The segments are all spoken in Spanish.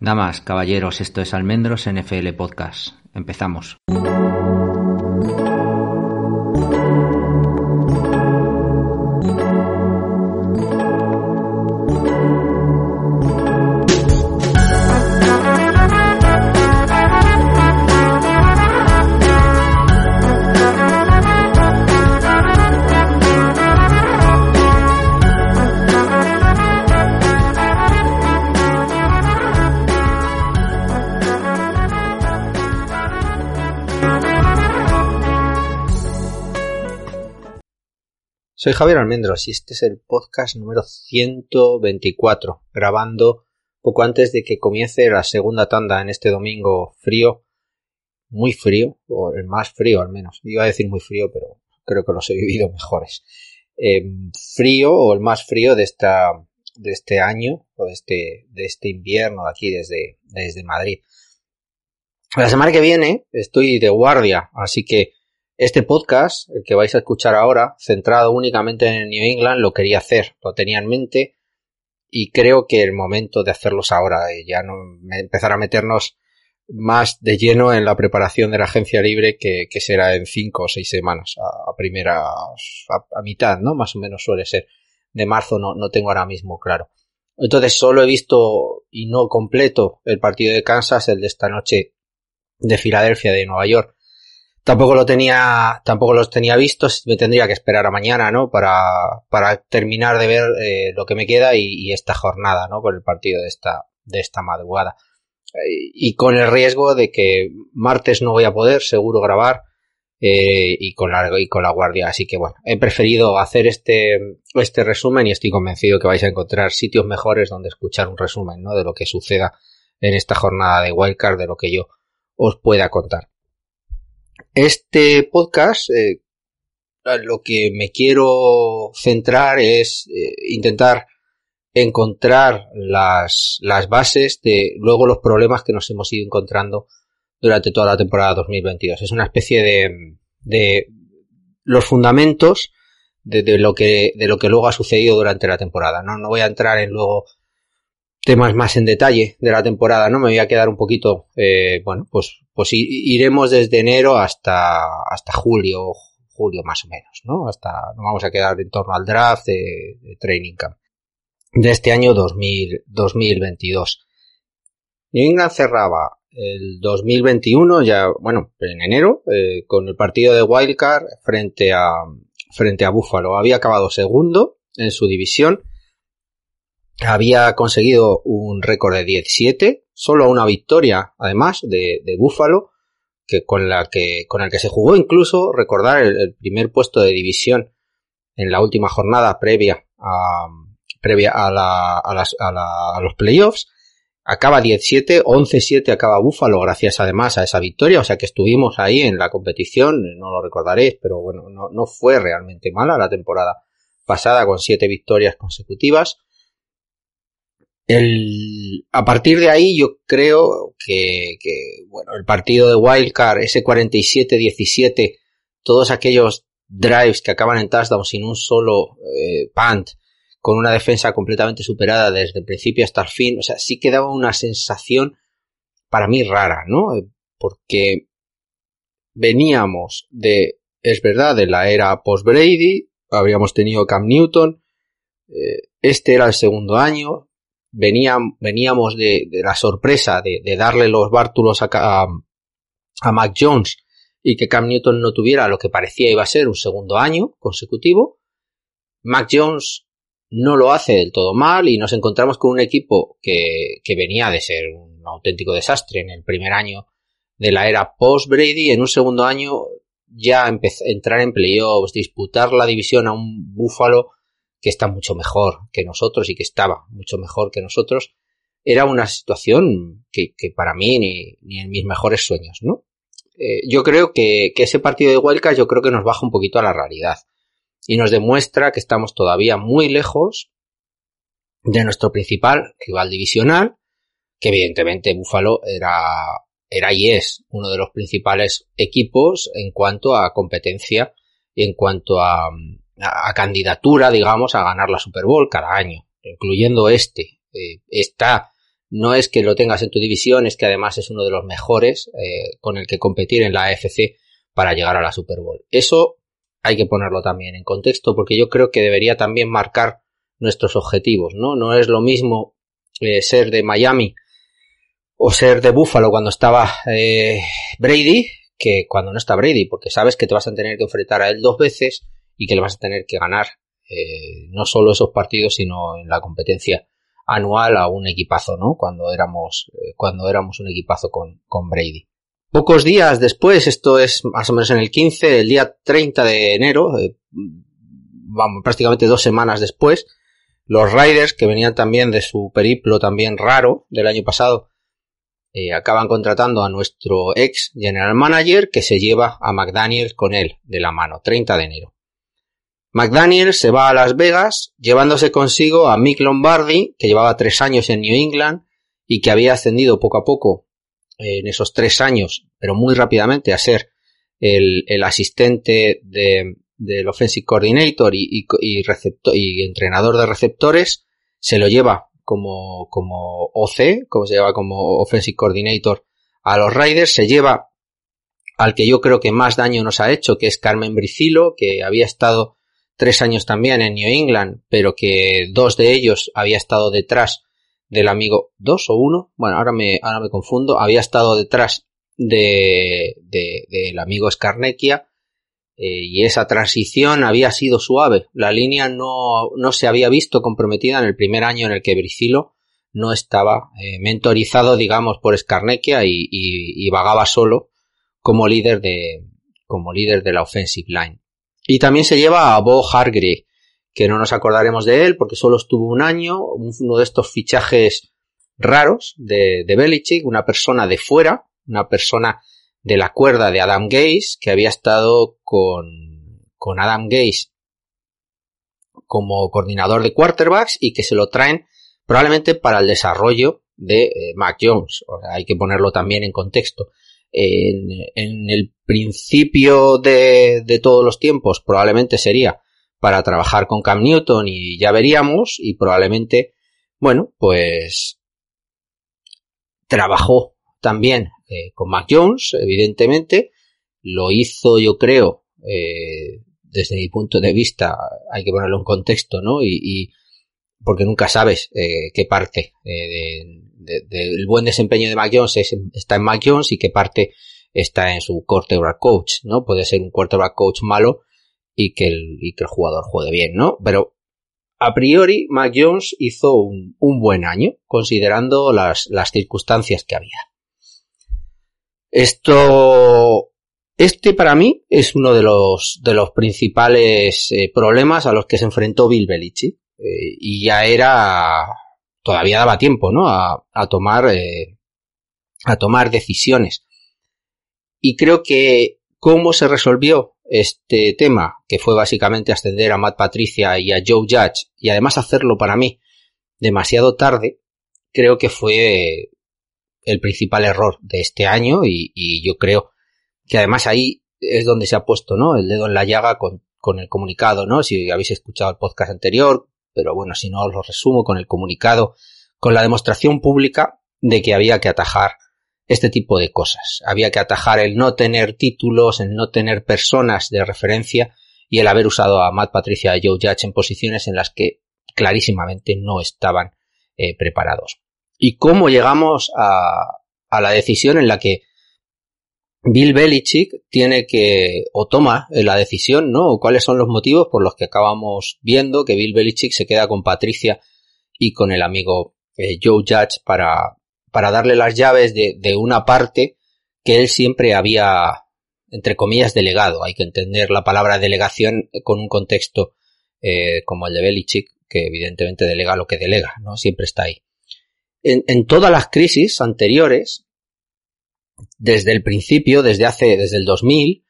Damas, caballeros, esto es Almendros NFL Podcast. Empezamos. Soy Javier Almendros y este es el podcast número 124, grabando poco antes de que comience la segunda tanda en este domingo frío, muy frío, o el más frío al menos. Iba a decir muy frío, pero creo que los he vivido mejores. Eh, frío o el más frío de esta de este año o de este de este invierno aquí desde desde Madrid. La semana que viene estoy de guardia, así que este podcast, el que vais a escuchar ahora, centrado únicamente en New England, lo quería hacer, lo tenía en mente y creo que el momento de hacerlos ahora, ya no empezar a meternos más de lleno en la preparación de la agencia libre que, será en cinco o seis semanas, a, primera, a, mitad, ¿no? Más o menos suele ser. De marzo no, no tengo ahora mismo claro. Entonces solo he visto y no completo el partido de Kansas, el de esta noche de Filadelfia, de Nueva York Tampoco lo tenía, tampoco los tenía vistos, me tendría que esperar a mañana, ¿no? Para, para terminar de ver eh, lo que me queda y, esta jornada, ¿no? Por el partido de esta, de esta madrugada. y con el riesgo de que martes no voy a poder, seguro, grabar, eh, y con la, y con la guardia. Así que bueno, he preferido hacer este, este resumen y estoy convencido que vais a encontrar sitios mejores donde escuchar un resumen, ¿no? De lo que suceda en esta jornada de Wildcard, de lo que yo os pueda contar. Este podcast, eh, lo que me quiero centrar es eh, intentar encontrar las, las bases de luego los problemas que nos hemos ido encontrando durante toda la temporada 2022. Es una especie de, de los fundamentos de, de, lo que, de lo que luego ha sucedido durante la temporada. No, no voy a entrar en luego temas más en detalle de la temporada, ¿no? Me voy a quedar un poquito, eh, bueno, pues, pues iremos desde enero hasta, hasta julio, julio más o menos, ¿no? Hasta, nos vamos a quedar en torno al draft de, Training Camp de este año 2000, 2022. New England cerraba el 2021 ya, bueno, en enero, eh, con el partido de Wildcard frente a, frente a Buffalo. Había acabado segundo en su división había conseguido un récord de 17, solo una victoria, además, de, de Buffalo, que con la que, con el que se jugó incluso, recordar el, primer puesto de división en la última jornada previa a, previa a, la, a, las, a, la, a los playoffs. Acaba 17, 11-7 acaba Buffalo gracias además a esa victoria, o sea que estuvimos ahí en la competición, no lo recordaréis, pero bueno, no, no fue realmente mala la temporada pasada con siete victorias consecutivas. El, a partir de ahí yo creo que, que bueno, el partido de Wildcard, ese 47-17, todos aquellos drives que acaban en touchdown sin un solo eh, punt, con una defensa completamente superada desde el principio hasta el fin, o sea, sí que daba una sensación para mí rara, ¿no? Porque veníamos de, es verdad, de la era post-Brady, habríamos tenido Cam Newton, eh, este era el segundo año, veníamos de, la sorpresa de, darle los bártulos a, Mac Jones y que Cam Newton no tuviera lo que parecía iba a ser un segundo año consecutivo. Mac Jones no lo hace del todo mal y nos encontramos con un equipo que, que venía de ser un auténtico desastre en el primer año de la era post-Brady, en un segundo año ya entrar en playoffs, disputar la división a un Búfalo que está mucho mejor que nosotros y que estaba mucho mejor que nosotros, era una situación que, para mí ni, ni, en mis mejores sueños, ¿no? Eh, yo creo que, que, ese partido de Wildcard yo creo que nos baja un poquito a la realidad y nos demuestra que estamos todavía muy lejos de nuestro principal rival divisional, que evidentemente Buffalo era, era y es uno de los principales equipos en cuanto a competencia y en cuanto a, a, candidatura, digamos, a ganar la Super Bowl cada año, incluyendo este. Eh, está no es que lo tengas en tu división, es que además es uno de los mejores eh, con el que competir en la AFC para llegar a la Super Bowl. Eso hay que ponerlo también en contexto porque yo creo que debería también marcar nuestros objetivos, ¿no? No es lo mismo eh, ser de Miami o ser de Buffalo cuando estaba Brady que cuando no está Brady, porque sabes que te vas a tener que enfrentar a él dos veces y que le vas a tener que ganar eh, no solo esos partidos, sino en la competencia anual a un equipazo, ¿no? Cuando éramos, eh, cuando éramos un equipazo con, con Brady. Pocos días después, esto es más o menos en el 15, el día 30 de enero, eh, vamos, prácticamente dos semanas después, los Riders, que venían también de su periplo también raro del año pasado, acaban contratando a nuestro ex general manager que se lleva a McDaniel con él de la mano, 30 de enero. McDaniel se va a Las Vegas llevándose consigo a Mick Lombardi, que llevaba tres años en New England y que había ascendido poco a poco en esos tres años, pero muy rápidamente a ser el, asistente del Offensive Coordinator y, entrenador de receptores, se lo lleva como, como OC, como se lleva como Offensive Coordinator a los Raiders, se lleva al que yo creo que más daño nos ha hecho, que es Carmen Bricilo, que había estado tres años también en New England, pero que dos de ellos había estado detrás del amigo, dos o uno, bueno, ahora me, ahora me confundo, había estado detrás de, del amigo Scarnecchia eh, y esa transición había sido suave. La línea no, no se había visto comprometida en el primer año en el que Bricilo no estaba eh, mentorizado, digamos, por Scarnecchia y, y, y, vagaba solo como líder de, como líder de la offensive line. Y también se lleva a Bo Hargrave, que no nos acordaremos de él porque solo estuvo un año, uno de estos fichajes raros de, de Belichick, una persona de fuera, una persona de la cuerda de Adam Gaze, que había estado con, con Adam Gaze como coordinador de quarterbacks y que se lo traen probablemente para el desarrollo de eh, Mac Jones. Hay que ponerlo también en contexto en, el principio de, de, todos los tiempos probablemente sería para trabajar con Cam Newton y ya veríamos y probablemente, bueno, pues trabajó también eh, con Mac Jones, evidentemente, lo hizo yo creo, eh, desde mi punto de vista, hay que ponerlo en contexto, ¿no? Y, y porque nunca sabes eh, qué parte eh, del buen desempeño de Mac Jones está en Mac Jones y qué parte está en su quarterback coach, ¿no? Puede ser un quarterback coach malo y que el, y que el jugador juegue bien, ¿no? Pero a priori Mac Jones hizo un, un buen año considerando las, las circunstancias que había. Esto este para mí es uno de los, de los principales eh, problemas a los que se enfrentó Bill Belichick. Eh, y ya era, todavía daba tiempo, ¿no? A, a tomar, eh, a tomar decisiones. Y creo que cómo se resolvió este tema, que fue básicamente ascender a Matt Patricia y a Joe Judge, y además hacerlo para mí demasiado tarde, creo que fue el principal error de este año y, y yo creo que además ahí es donde se ha puesto, ¿no? El dedo en la llaga con, con el comunicado, ¿no? Si habéis escuchado el podcast anterior, pero bueno, si no os lo resumo con el comunicado, con la demostración pública de que había que atajar este tipo de cosas. Había que atajar el no tener títulos, el no tener personas de referencia y el haber usado a Matt Patricia y Joe Judge en posiciones en las que clarísimamente no estaban eh, preparados. ¿Y cómo llegamos a, a la decisión en la que Bill Belichick tiene que, o toma la decisión, ¿no? O cuáles son los motivos por los que acabamos viendo que Bill Belichick se queda con Patricia y con el amigo eh, Joe Judge para, para darle las llaves de, de, una parte que él siempre había, entre comillas, delegado. Hay que entender la palabra delegación con un contexto eh, como el de Belichick, que evidentemente delega lo que delega, ¿no? Siempre está ahí. En, en todas las crisis anteriores, desde el principio, desde hace, desde el 2000,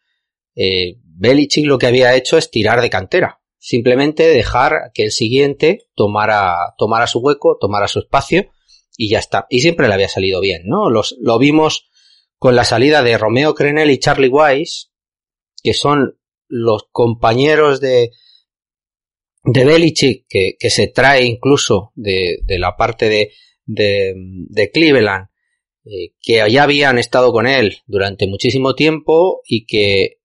eh, Belichick lo que había hecho es tirar de cantera. Simplemente dejar que el siguiente tomara, tomara su hueco, tomara su espacio y ya está. Y siempre le había salido bien, ¿no? Los, lo vimos con la salida de Romeo Crenel y Charlie Wise, que son los compañeros de, de Belichick, que, que se trae incluso de, de la parte de, de, de Cleveland, eh, que ya habían estado con él durante muchísimo tiempo y que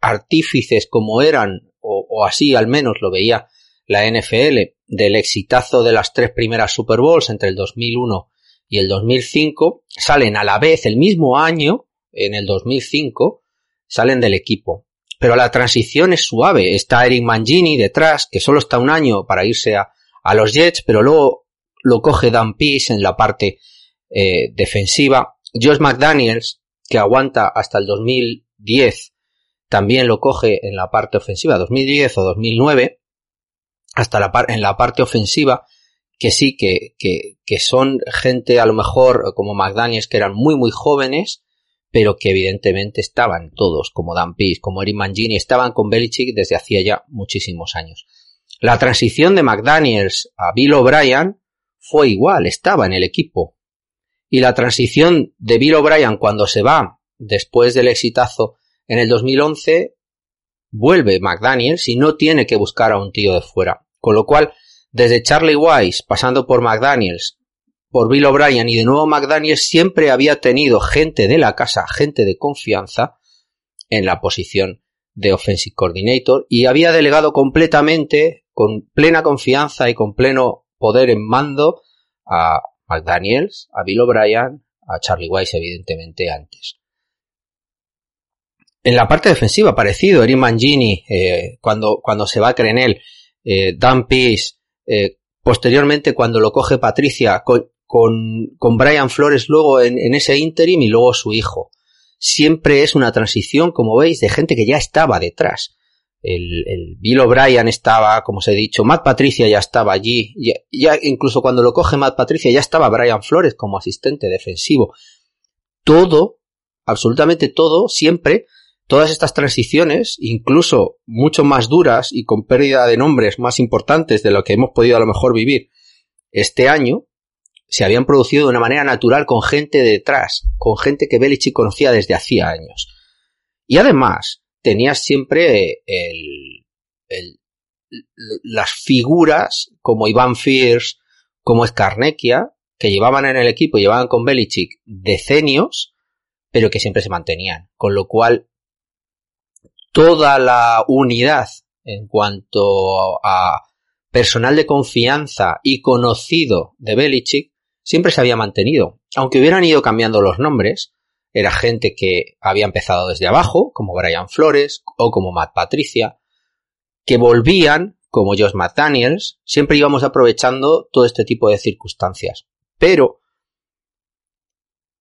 artífices como eran, o, así al menos lo veía la NFL, del exitazo de las tres primeras Super Bowls entre el 2001 y el 2005, salen a la vez el mismo año, en el 2005, salen del equipo. Pero la transición es suave. Está Eric Mangini detrás, que solo está un año para irse a, a los Jets, pero luego lo coge Dan Pease en la parte eh, defensiva. Josh McDaniels, que aguanta hasta el 2010, también lo coge en la parte ofensiva, 2010 o 2009, hasta la par en la parte ofensiva, que sí, que, que, que son gente a lo mejor como McDaniels que eran muy muy jóvenes, pero que evidentemente estaban todos, como Dan Pease, como Eric Mangini, estaban con Belichick desde hacía ya muchísimos años. La transición de McDaniels a Bill O'Brien fue igual, estaba en el equipo. Y la transición de Bill O'Brien cuando se va después del exitazo en el 2011, vuelve McDaniels y no tiene que buscar a un tío de fuera. Con lo cual, desde Charlie Wise, pasando por McDaniels, por Bill O'Brien y de nuevo McDaniels, siempre había tenido gente de la casa, gente de confianza, en la posición de Offensive Coordinator y había delegado completamente, con plena confianza y con pleno poder en mando, a McDaniels, a Bill O'Brien, a Charlie Wise, evidentemente, antes. En la parte defensiva, parecido, Eric Mangini, eh, cuando, cuando se va Crenel, eh, Dan Pease, eh, posteriormente cuando lo coge Patricia, con, con, con Brian Flores luego en, en, ese interim y luego su hijo. Siempre es una transición, como veis, de gente que ya estaba detrás. El, el Bill O'Brien estaba, como os he dicho, Matt Patricia ya estaba allí, ya, ya incluso cuando lo coge Matt Patricia ya estaba Brian Flores como asistente defensivo. Todo, absolutamente todo, siempre todas estas transiciones, incluso mucho más duras y con pérdida de nombres más importantes de lo que hemos podido a lo mejor vivir este año, se habían producido de una manera natural con gente detrás, con gente que Belichick conocía desde hacía años. Y además, tenías siempre el, el, las figuras como Iván Fierce, como Skarnekia, que llevaban en el equipo, llevaban con Belichick decenios, pero que siempre se mantenían. Con lo cual, toda la unidad en cuanto a personal de confianza y conocido de Belichick siempre se había mantenido. Aunque hubieran ido cambiando los nombres, era gente que había empezado desde abajo, como Brian Flores o como Matt Patricia, que volvían, como Josh McDaniels, siempre íbamos aprovechando todo este tipo de circunstancias. Pero,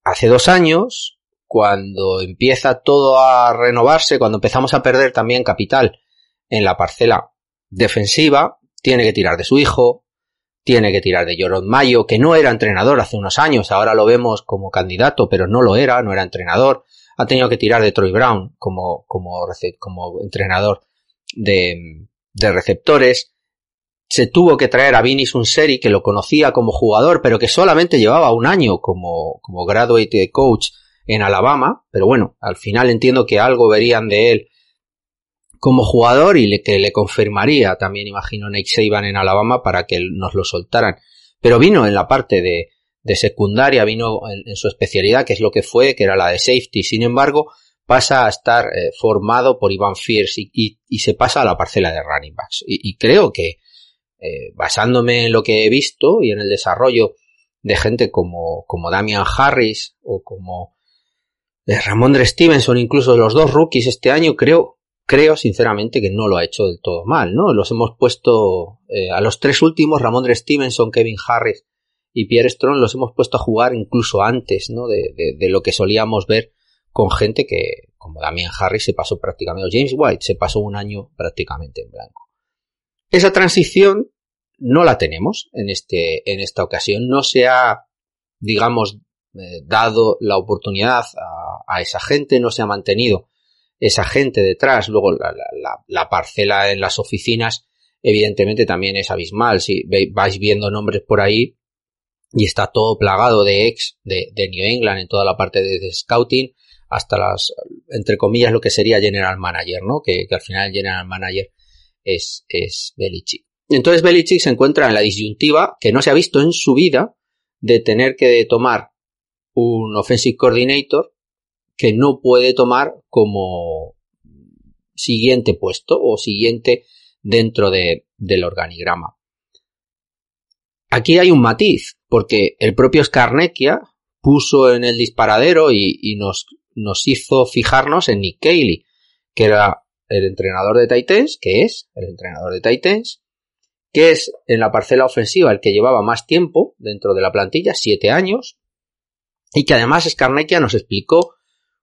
hace dos años, cuando empieza todo a renovarse, cuando empezamos a perder también capital en la parcela defensiva, tiene que tirar de su hijo, tiene que tirar de Jorod Mayo, que no era entrenador hace unos años, ahora lo vemos como candidato, pero no lo era, no era entrenador. Ha tenido que tirar de Troy Brown como, como, como entrenador de, de receptores. Se tuvo que traer a Vinny Sunseri, que lo conocía como jugador, pero que solamente llevaba un año como, como graduate coach en Alabama, pero bueno, al final entiendo que algo verían de él como jugador y le, que le confirmaría también, imagino, Nate Saban en Alabama para que nos lo soltaran. Pero vino en la parte de, de secundaria, vino en, su especialidad, que es lo que fue, que era la de safety. Sin embargo, pasa a estar eh, formado por Ivan Fierce y, y, se pasa a la parcela de running backs. Y, creo que, eh, basándome en lo que he visto y en el desarrollo de gente como, como Damian Harris o como de Ramondre Stevenson, incluso los dos rookies este año, creo, creo sinceramente que no lo ha hecho del todo mal, ¿no? Los hemos puesto eh, a los tres últimos, Ramondre Stevenson, Kevin Harris y Pierre Strong, los hemos puesto a jugar incluso antes, ¿no? De, de, lo que solíamos ver con gente que, como Damian Harris, se pasó prácticamente, o James White se pasó un año prácticamente en blanco. Esa transición no la tenemos en este, en esta ocasión, no se ha, digamos, eh, dado la oportunidad a, esa gente, no se ha mantenido esa gente detrás, luego la, la, la, parcela en las oficinas evidentemente también es abismal, si vais viendo nombres por ahí y está todo plagado de ex de, de New England en toda la parte de, scouting hasta las, entre comillas, lo que sería general manager, ¿no? Que, que al final general manager es, es Belichick. Entonces Belichick se encuentra en la disyuntiva que no se ha visto en su vida de tener que tomar un offensive coordinator que no puede tomar como siguiente puesto o siguiente dentro de, del organigrama. Aquí hay un matiz, porque el propio Skarnekia puso en el disparadero y, nos, nos, hizo fijarnos en Nick Cayley, que era el entrenador de Titans, que es el entrenador de Titans, que es en la parcela ofensiva el que llevaba más tiempo dentro de la plantilla, siete años, y que además Skarnekia nos explicó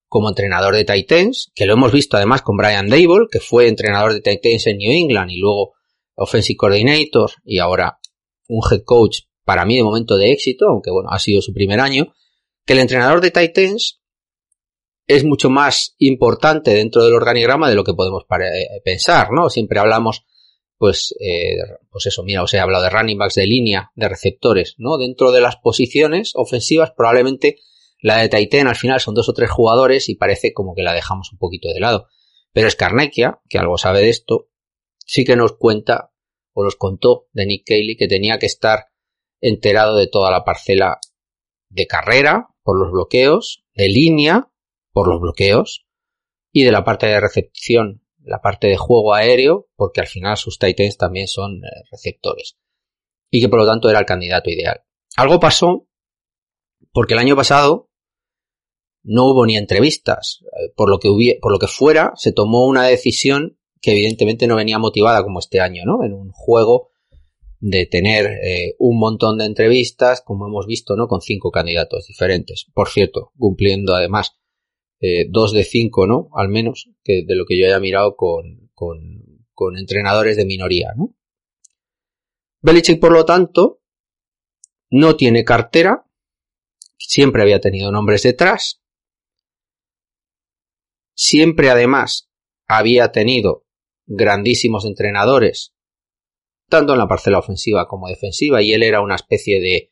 como entrenador de Titans, que lo hemos visto además con Brian Dable, que fue entrenador de Titans en New England y luego offensive coordinator y ahora un head coach para mí de momento de éxito, aunque bueno, ha sido su primer año, que el entrenador de Titans es mucho más importante dentro del organigrama de lo que podemos eh, pensar, ¿no? Siempre hablamos, pues, eh, pues eso, mira, os he hablado de running backs de línea, de receptores, ¿no? Dentro de las posiciones ofensivas, probablemente la de Titan al final son dos o tres jugadores y parece como que la dejamos un poquito de lado. Pero Skarnekia, que algo sabe de esto, sí que nos cuenta o nos contó de Nick Cayley que tenía que estar enterado de toda la parcela de carrera por los bloqueos, de línea por los bloqueos y de la parte de recepción, la parte de juego aéreo, porque al final sus Titans también son eh, receptores. Y que por lo tanto era el candidato ideal. Algo pasó porque el año pasado no hubo ni entrevistas. Eh, por lo que por lo que fuera, se tomó una decisión que evidentemente no venía motivada como este año, ¿no? En un juego de tener eh, un montón de entrevistas, como hemos visto, ¿no? Con cinco candidatos diferentes. Por cierto, cumpliendo además eh, dos de cinco, ¿no? Al menos, que de lo que yo haya mirado con, con, con entrenadores de minoría, ¿no? Belichick, por lo tanto, no tiene cartera, siempre había tenido nombres detrás, siempre además había tenido grandísimos entrenadores tanto en la parcela ofensiva como defensiva, y él era una especie de...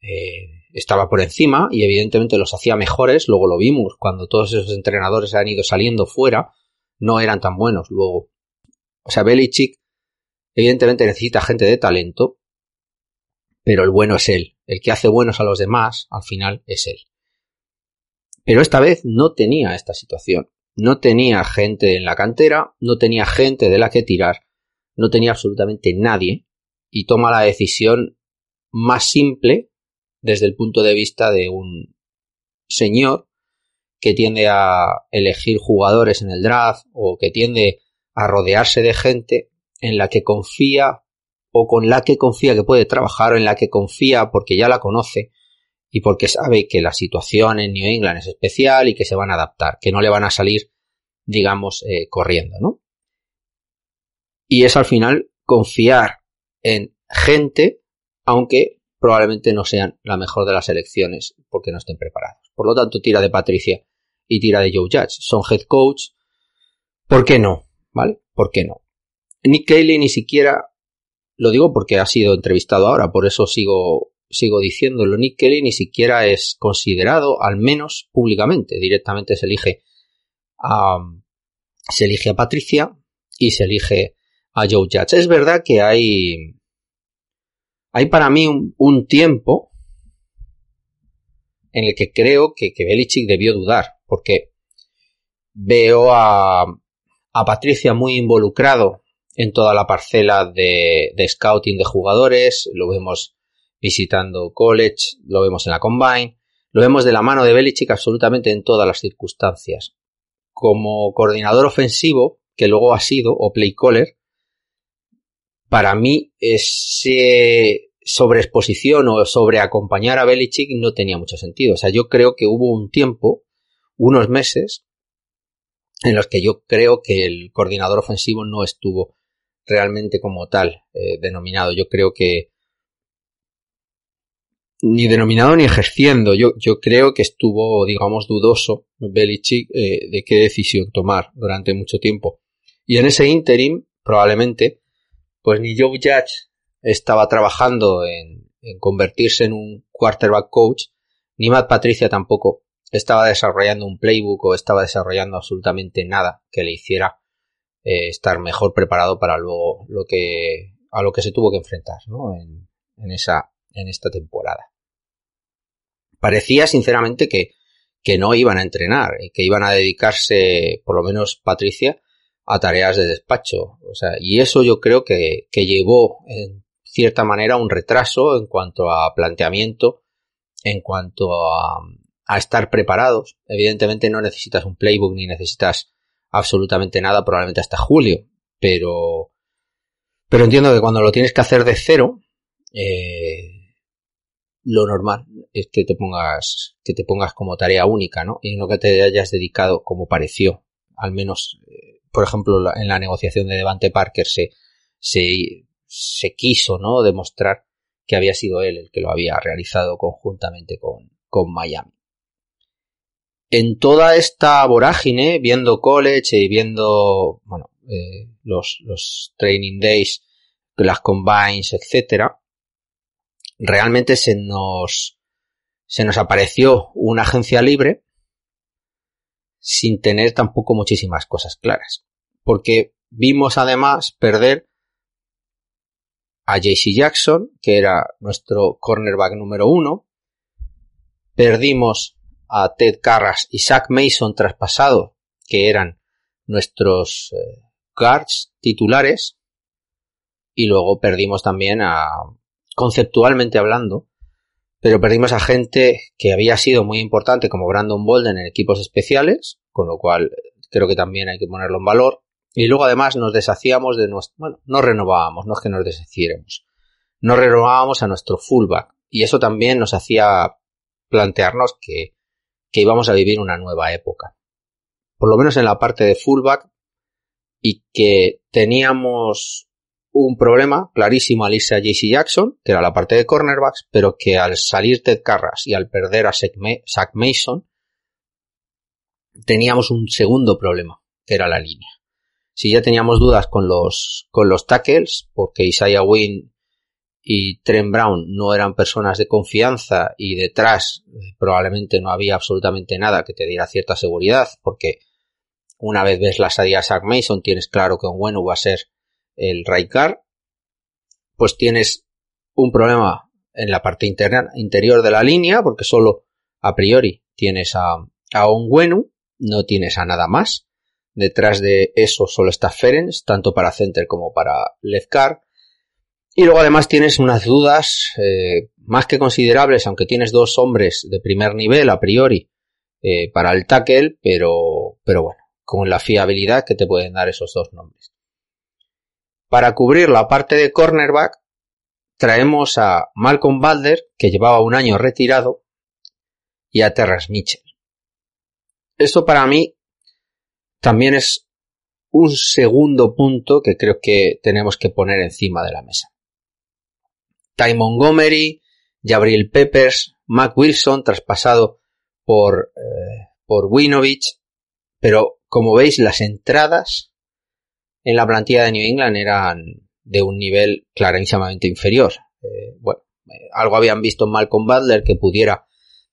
Eh, estaba por encima y evidentemente los hacía mejores, luego lo vimos cuando todos esos entrenadores han ido saliendo fuera, no eran tan buenos luego. O sea, Belichick evidentemente necesita gente de talento, pero el bueno es él. El que hace buenos a los demás, al final, es él. Pero esta vez no tenía esta situación. No tenía gente en la cantera, no tenía gente de la que tirar, no tenía absolutamente nadie y toma la decisión más simple desde el punto de vista de un señor que tiende a elegir jugadores en el draft o que tiende a rodearse de gente en la que confía o con la que confía que puede trabajar o en la que confía porque ya la conoce y porque sabe que la situación en New England es especial y que se van a adaptar, que no le van a salir, digamos, eh, corriendo, ¿no? Y es al final confiar en gente, aunque probablemente no sean la mejor de las elecciones porque no estén preparados. Por lo tanto, tira de Patricia y tira de Joe Judge. Son head coach. ¿Por qué no? ¿Vale? ¿Por qué no? Nick Cayley ni siquiera, lo digo porque ha sido entrevistado ahora, por eso sigo, sigo diciéndolo. Nick Cayley ni siquiera es considerado, al menos públicamente. Directamente se elige a, se elige a Patricia y se elige a Joe Judge. Es verdad que hay, hay para mí un, tiempo en el que creo que, que Belichick debió dudar, porque veo a, a Patricia muy involucrado en toda la parcela de, de, scouting de jugadores, lo vemos visitando college, lo vemos en la combine, lo vemos de la mano de Belichick absolutamente en todas las circunstancias. Como coordinador ofensivo, que luego ha sido, o play caller, para mí ese sobreexposición o sobre acompañar a Belichick no tenía mucho sentido. O sea, yo creo que hubo un tiempo, unos meses, en los que yo creo que el coordinador ofensivo no estuvo realmente como tal eh, denominado. Yo creo que ni denominado ni ejerciendo. Yo, yo creo que estuvo, digamos, dudoso Belichick eh, de qué decisión tomar durante mucho tiempo. Y en ese interim, probablemente, pues ni Joe Judge estaba trabajando en, convertirse en un quarterback coach, ni Matt Patricia tampoco estaba desarrollando un playbook o estaba desarrollando absolutamente nada que le hiciera eh, estar mejor preparado para luego lo que a lo que se tuvo que enfrentar ¿no? en, esa en esta temporada parecía sinceramente que, que no iban a entrenar, que iban a dedicarse, por lo menos Patricia, a tareas de despacho. O sea, y eso yo creo que, que llevó en cierta manera un retraso en cuanto a planteamiento, en cuanto a, a estar preparados. Evidentemente no necesitas un playbook ni necesitas absolutamente nada, probablemente hasta julio, pero, pero entiendo que cuando lo tienes que hacer de cero, eh, lo normal es que te pongas, que te pongas como tarea única, ¿no? Y no que te hayas dedicado como pareció. Al menos, eh, por ejemplo, en la negociación de Devante Parker se, se, se quiso, ¿no? Demostrar que había sido él el que lo había realizado conjuntamente con, con Miami. En toda esta vorágine, viendo college y viendo, bueno, eh, los, los training days, las combines, etcétera, realmente se nos, se nos apareció una agencia libre sin tener tampoco muchísimas cosas claras. Porque vimos además perder a JC Jackson, que era nuestro cornerback número uno. Perdimos a Ted Carras y Zach Mason traspasado, que eran nuestros eh, guards titulares. Y luego perdimos también a, conceptualmente hablando, pero perdimos a gente que había sido muy importante como Brandon Bolden en equipos especiales, con lo cual creo que también hay que ponerlo en valor. Y luego además nos deshacíamos de nuestro, bueno, no renovábamos, no es que nos deshiciéramos, no renovábamos a nuestro fullback. Y eso también nos hacía plantearnos que, que íbamos a vivir una nueva época. Por lo menos en la parte de fullback y que teníamos un problema clarísimo a JC Jackson, que era la parte de cornerbacks, pero que al salir Ted Carras y al perder a Zach Mason, teníamos un segundo problema, que era la línea. Si ya teníamos dudas con los, con los tackles, porque Isaiah Wynn y Trent Brown no eran personas de confianza y detrás eh, probablemente no había absolutamente nada que te diera cierta seguridad, porque una vez ves la salida de Zach Mason tienes claro que un bueno va a ser el Raikar, pues tienes un problema en la parte interna, interior de la línea, porque solo a priori tienes a, a Onguenu, no tienes a nada más. Detrás de eso solo está Ferenc, tanto para center como para Lefkar. Y luego además tienes unas dudas eh, más que considerables, aunque tienes dos hombres de primer nivel a priori eh, para el tackle, pero, pero bueno, con la fiabilidad que te pueden dar esos dos nombres. Para cubrir la parte de cornerback, traemos a Malcolm Balder, que llevaba un año retirado, y a Terrence Mitchell. Esto para mí también es un segundo punto que creo que tenemos que poner encima de la mesa. Ty Montgomery, Gabriel Peppers, Mac Wilson, traspasado por, eh, por Winovich, pero como veis las entradas en la plantilla de New England eran de un nivel clarísimamente inferior. Eh, bueno, eh, algo habían visto en Malcolm Butler que pudiera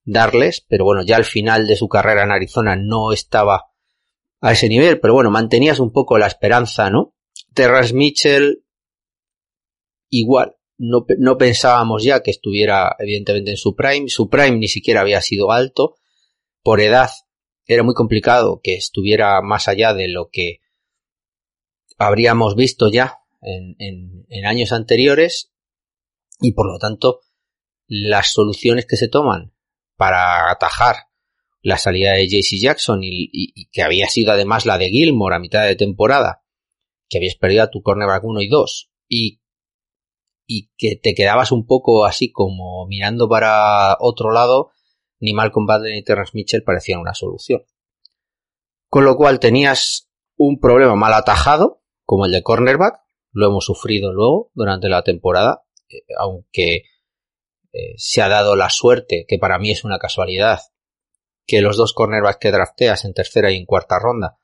darles, pero bueno, ya al final de su carrera en Arizona no estaba a ese nivel, pero bueno, mantenías un poco la esperanza, ¿no? Terras Mitchell, igual, no, no pensábamos ya que estuviera evidentemente en su prime, su prime ni siquiera había sido alto, por edad era muy complicado que estuviera más allá de lo que habríamos visto ya en, en, años anteriores y por lo tanto las soluciones que se toman para atajar la salida de JC Jackson y, que había sido además la de Gilmore a mitad de temporada, que habías perdido a tu cornerback 1 y 2 y, y que te quedabas un poco así como mirando para otro lado, ni Malcolm Butler ni Terrence Mitchell parecían una solución. Con lo cual tenías un problema mal atajado como el de cornerback, lo hemos sufrido luego durante la temporada, eh, aunque eh, se ha dado la suerte, que para mí es una casualidad, que los dos cornerbacks que drafteas en tercera y en cuarta ronda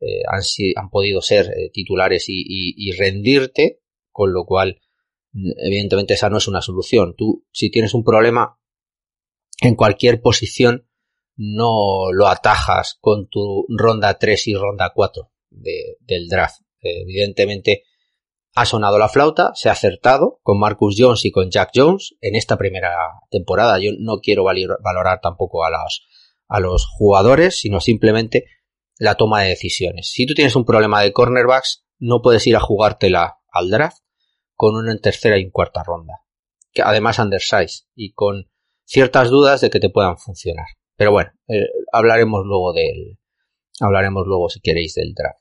eh, han, han, podido ser titulares y, rendirte, con lo cual, evidentemente, esa no es una solución. Tú, si tienes un problema en cualquier posición, no lo atajas con tu ronda 3 y ronda 4 del draft evidentemente ha sonado la flauta, se ha acertado con Marcus Jones y con Jack Jones en esta primera temporada. Yo no quiero valorar tampoco a los, a los jugadores, sino simplemente la toma de decisiones. Si tú tienes un problema de cornerbacks, no puedes ir a jugártela al draft con una en tercera y cuarta ronda. Que además undersize y con ciertas dudas de que te puedan funcionar. Pero bueno, eh, hablaremos luego del, hablaremos luego si queréis del draft.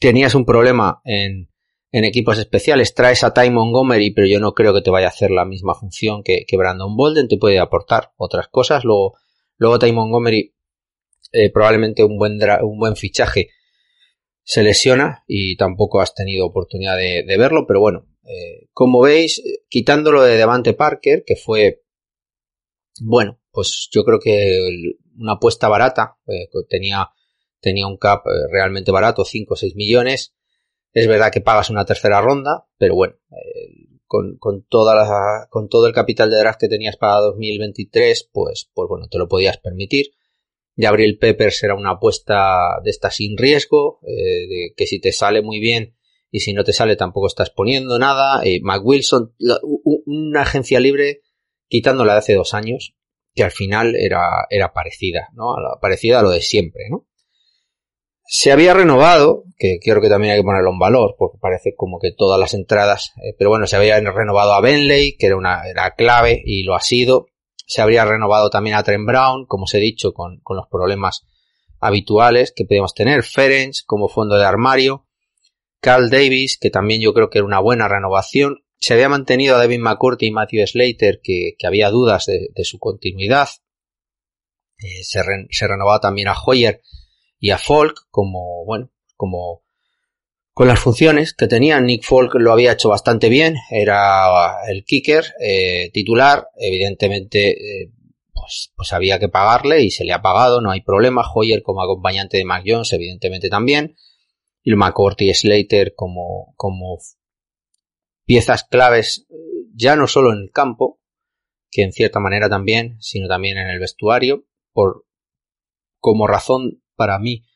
Tenías un problema en, en equipos especiales, traes a Ty Montgomery, pero yo no creo que te vaya a hacer la misma función que, Brandon Bolden, te puede aportar otras cosas. Luego, luego Ty Montgomery, eh, probablemente un buen, un buen fichaje, se lesiona y tampoco has tenido oportunidad de, verlo, pero bueno, eh, como veis, quitándolo de Devante Parker, que fue, bueno, pues yo creo que una apuesta barata, eh, tenía, tenía un cap realmente barato, 5 o 6 millones, es verdad que pagas una tercera ronda, pero bueno, eh, con, con, toda la, con todo el capital de draft que tenías para 2023, pues, pues bueno, te lo podías permitir. Gabriel Peppers era una apuesta de esta sin riesgo, eh, de que si te sale muy bien y si no te sale tampoco estás poniendo nada. Eh, Wilson, una agencia libre quitándola de hace dos años, que al final era, era parecida, ¿no? Parecida a lo de siempre, ¿no? Se había renovado, que quiero que también hay que ponerlo en valor, porque parece como que todas las entradas, eh, pero bueno, se había renovado a Benley, que era una era clave y lo ha sido. Se habría renovado también a Trent Brown, como os he dicho, con, con los problemas habituales que podíamos tener. Ferenc como fondo de armario. Carl Davis, que también yo creo que era una buena renovación. Se había mantenido a Devin McCourty y Matthew Slater, que, que había dudas de, su continuidad. Eh, se, se renovaba también a Hoyer y a Folk como, bueno, como con las funciones que tenía. Nick Folk lo había hecho bastante bien, era el kicker eh, titular, evidentemente eh, pues, pues había que pagarle y se le ha pagado, no hay problema. Hoyer como acompañante de Mac Jones, evidentemente también. Y McCourty y Slater como, como piezas claves ya no solo en el campo, que en cierta manera también, sino también en el vestuario, por como razón para mí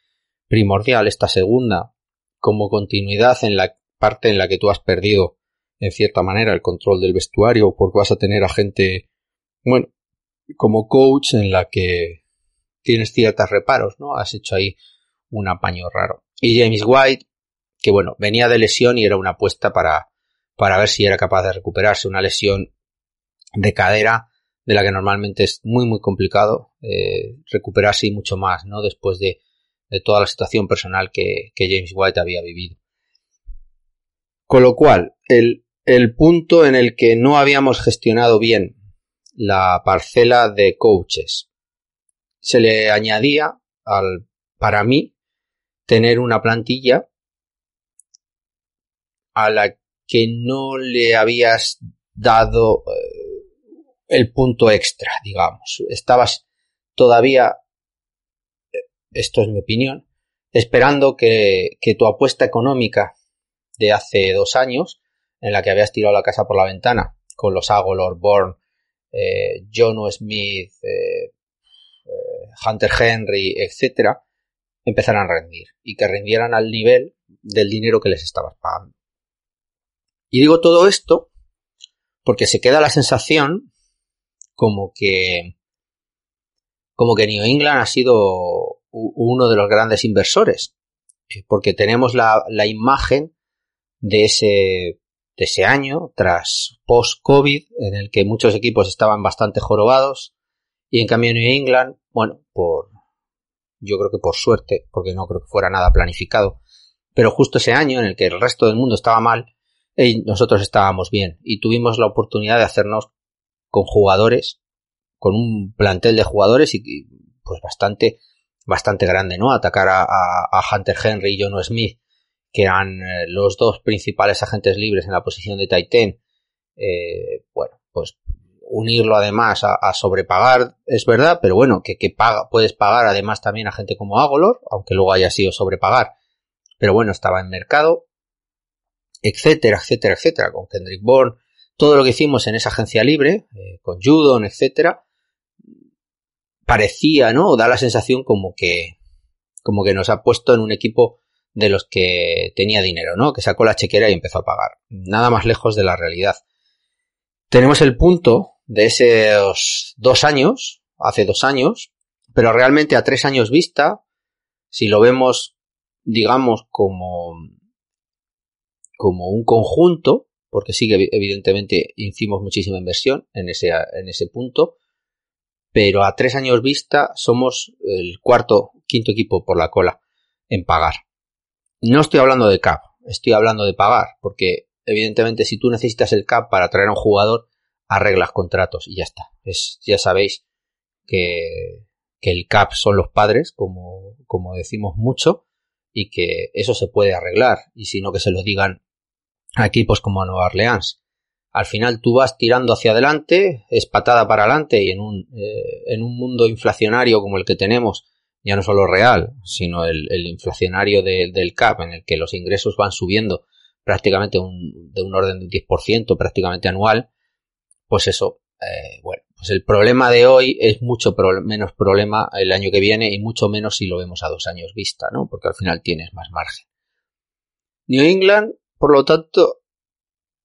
primordial esta segunda como continuidad en la parte en la que tú has perdido en cierta manera el control del vestuario porque vas a tener a gente bueno como coach en la que tienes ciertos reparos no has hecho ahí un apaño raro. Y James White que bueno venía de lesión y era una apuesta para para ver si era capaz de recuperarse una lesión de cadera de la que normalmente es muy muy complicado eh, recuperarse y mucho más, ¿no? Después de, toda la situación personal que, que, James White había vivido. Con lo cual, el, el punto en el que no habíamos gestionado bien la parcela de coaches se le añadía al, para mí, tener una plantilla a la que no le habías dado eh, el punto extra, digamos. Estabas todavía, esto es mi opinión, esperando que, tu apuesta económica de hace dos años, en la que habías tirado la casa por la ventana, con los Agolor, Bourne, eh, John Smith, eh, eh, Hunter Henry, etcétera, empezaran a rendir y que rindieran al nivel del dinero que les estabas pagando. Y digo todo esto porque se queda la sensación como que como que New England ha sido uno de los grandes inversores eh, porque tenemos la, la imagen de ese de ese año tras post COVID en el que muchos equipos estaban bastante jorobados y en cambio New England bueno por yo creo que por suerte porque no creo que fuera nada planificado pero justo ese año en el que el resto del mundo estaba mal y nosotros estábamos bien y tuvimos la oportunidad de hacernos con jugadores, con un plantel de jugadores y pues bastante, bastante grande, ¿no? Atacar a, Hunter Henry y John Smith, que eran eh, los dos principales agentes libres en la posición de Titan, eh, bueno, pues unirlo además a, a, sobrepagar, es verdad, pero bueno, que, que paga, puedes pagar además también a gente como Agolor, aunque luego haya sido sobrepagar, pero bueno, estaba en mercado, etcétera, etcétera, etcétera, con Kendrick Bourne, todo lo que hicimos en esa agencia libre, eh, con Judon, etcétera, parecía, ¿no? Da la sensación como que, como que nos ha puesto en un equipo de los que tenía dinero, ¿no? Que sacó la chequera y empezó a pagar. Nada más lejos de la realidad. Tenemos el punto de esos dos años, hace dos años, pero realmente a tres años vista, si lo vemos, digamos, como, como un conjunto, porque sí que evidentemente hicimos muchísima inversión en ese, en ese punto, pero a tres años vista somos el cuarto, quinto equipo por la cola en pagar. No estoy hablando de CAP, estoy hablando de pagar, porque evidentemente si tú necesitas el CAP para traer a un jugador, arreglas contratos y ya está. Es, ya sabéis que, que el CAP son los padres, como, como decimos mucho, y que eso se puede arreglar, y si no que se lo digan a equipos como Nueva Orleans. Al final tú vas tirando hacia adelante, es patada para adelante y en un, eh, en un mundo inflacionario como el que tenemos, ya no solo real, sino el, inflacionario del CAP, en el que los ingresos van subiendo prácticamente un, de un orden de un 10% prácticamente anual, pues eso, eh, bueno, pues el problema de hoy es mucho menos problema el año que viene y mucho menos si lo vemos a dos años vista, ¿no? Porque al final tienes más margen. New England, por lo tanto,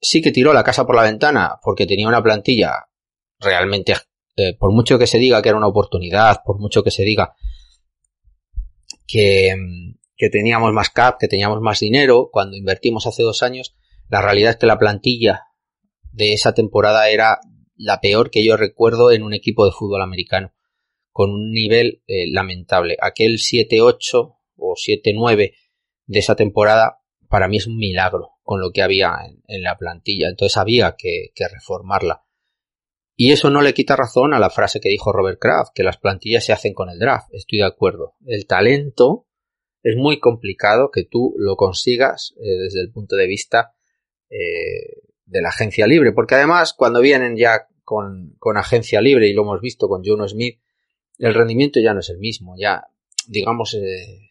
sí que tiró la casa por la ventana porque tenía una plantilla realmente, eh, por mucho que se diga que era una oportunidad, por mucho que se diga que, que teníamos más cap, que teníamos más dinero, cuando invertimos hace dos años, la realidad es que la plantilla de esa temporada era la peor que yo recuerdo en un equipo de fútbol americano, con un nivel eh, lamentable. Aquel 7-8 o 7-9 de esa temporada para mí es un milagro con lo que había en, la plantilla, entonces había que, reformarla. Y eso no le quita razón a la frase que dijo Robert Kraft, que las plantillas se hacen con el draft. Estoy de acuerdo. El talento es muy complicado que tú lo consigas eh, desde el punto de vista eh, de la agencia libre, porque además cuando vienen ya con, con, agencia libre, y lo hemos visto con Juno Smith, el rendimiento ya no es el mismo, ya digamos, eh,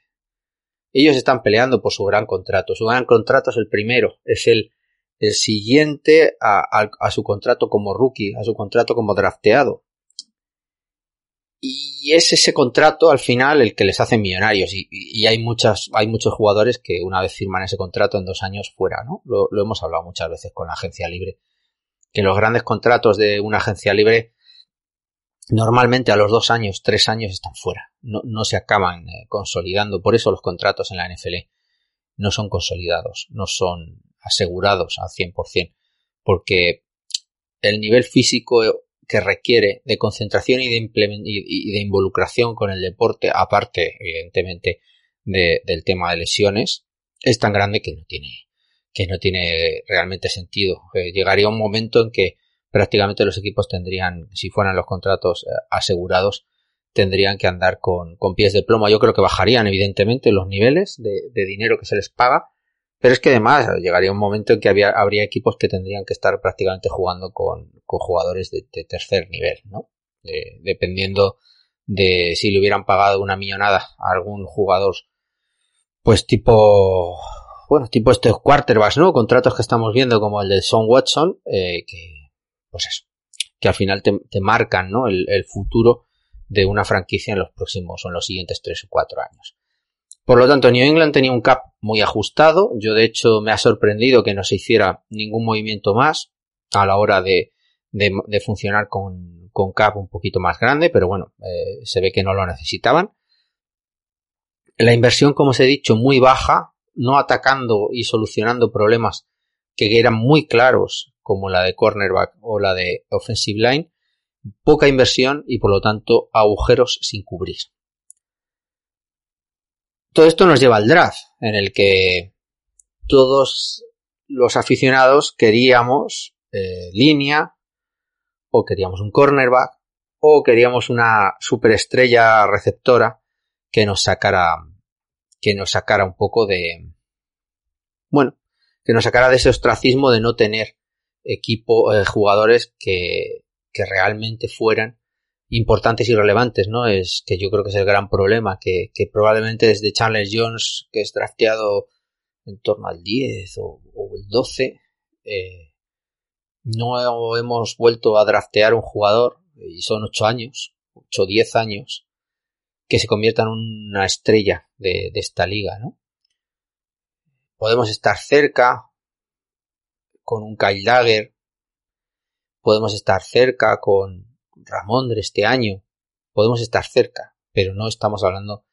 ellos están peleando por su gran contrato. Su gran contrato es el primero, es el el siguiente a, su contrato como rookie, a su contrato como drafteado. Y es ese contrato al final el que les hace millonarios. Y, hay muchas, hay muchos jugadores que una vez firman ese contrato en dos años fuera, ¿no? Lo, hemos hablado muchas veces con la agencia libre. Que los grandes contratos de una agencia libre normalmente a los dos años, tres años están fuera. No, no se acaban eh, consolidando. Por eso los contratos en la NFL no son consolidados, no son asegurados al 100%, porque el nivel físico que requiere de concentración y de, y de involucración con el deporte, aparte, evidentemente, del tema de lesiones, es tan grande que no tiene, que no tiene realmente sentido. Eh, llegaría un momento en que prácticamente los equipos tendrían, si fueran los contratos eh, asegurados, tendrían que andar con, pies de plomo. Yo creo que bajarían, evidentemente, los niveles de, de dinero que se les paga pero es que además llegaría un momento en que habría equipos que tendrían que estar prácticamente jugando con, con jugadores de, tercer nivel, ¿no? dependiendo de si le hubieran pagado una millonada a algún jugador, pues tipo, bueno, tipo estos quarterbacks, ¿no? Contratos que estamos viendo como el de Son Watson, eh, que, pues eso, que al final te, te marcan, ¿no? El, el, futuro de una franquicia en los próximos o en los siguientes tres o cuatro años. Por lo tanto, New England tenía un cap muy ajustado. Yo, de hecho, me ha sorprendido que no se hiciera ningún movimiento más a la hora de, de, funcionar con, con, cap un poquito más grande, pero bueno, eh, se ve que no lo necesitaban. La inversión, como os he dicho, muy baja, no atacando y solucionando problemas que eran muy claros, como la de cornerback o la de offensive line. Poca inversión y, por lo tanto, agujeros sin cubrir. Todo esto nos lleva al draft, en el que todos los aficionados queríamos eh, línea, o queríamos un cornerback, o queríamos una superestrella receptora que nos sacara, que nos sacara un poco de, bueno, que nos sacara de ese ostracismo de no tener equipo, eh, jugadores que, que realmente fueran importantes y relevantes, ¿no? Es que yo creo que es el gran problema, que, probablemente desde Charles Jones, que es drafteado en torno al 10 o, el 12, eh, no hemos vuelto a draftear un jugador, y son 8 años, 8 o 10 años, que se convierta en una estrella de, de esta liga, ¿no? podemos estar cerca con un Kyle Dagger, podemos estar cerca con Ramondre este año, podemos estar cerca, pero no estamos hablando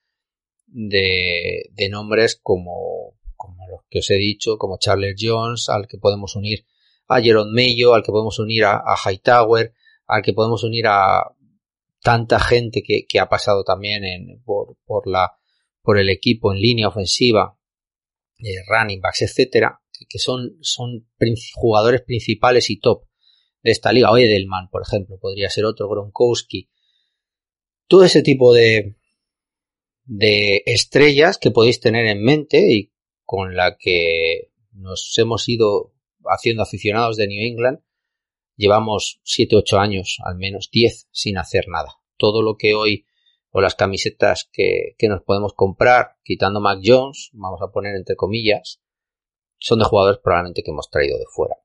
de, de nombres como, como los que os he dicho, como Charles Jones, al que podemos unir a Jerome Mayo, al que podemos unir a, a Hightower, al que podemos unir a tanta gente que, ha pasado también en, por, por, la, por el equipo en línea ofensiva, eh, running backs, etcétera, que, son, son jugadores principales y top de esta liga. O Edelman, por ejemplo, podría ser otro, Gronkowski. Todo ese tipo de, de estrellas que podéis tener en mente y con la que nos hemos ido haciendo aficionados de New England, llevamos 7, 8 años, al menos 10, sin hacer nada. Todo lo que hoy, o las camisetas que, que nos podemos comprar, quitando Mac Jones, vamos a poner entre comillas, son de jugadores probablemente que hemos traído de fuera.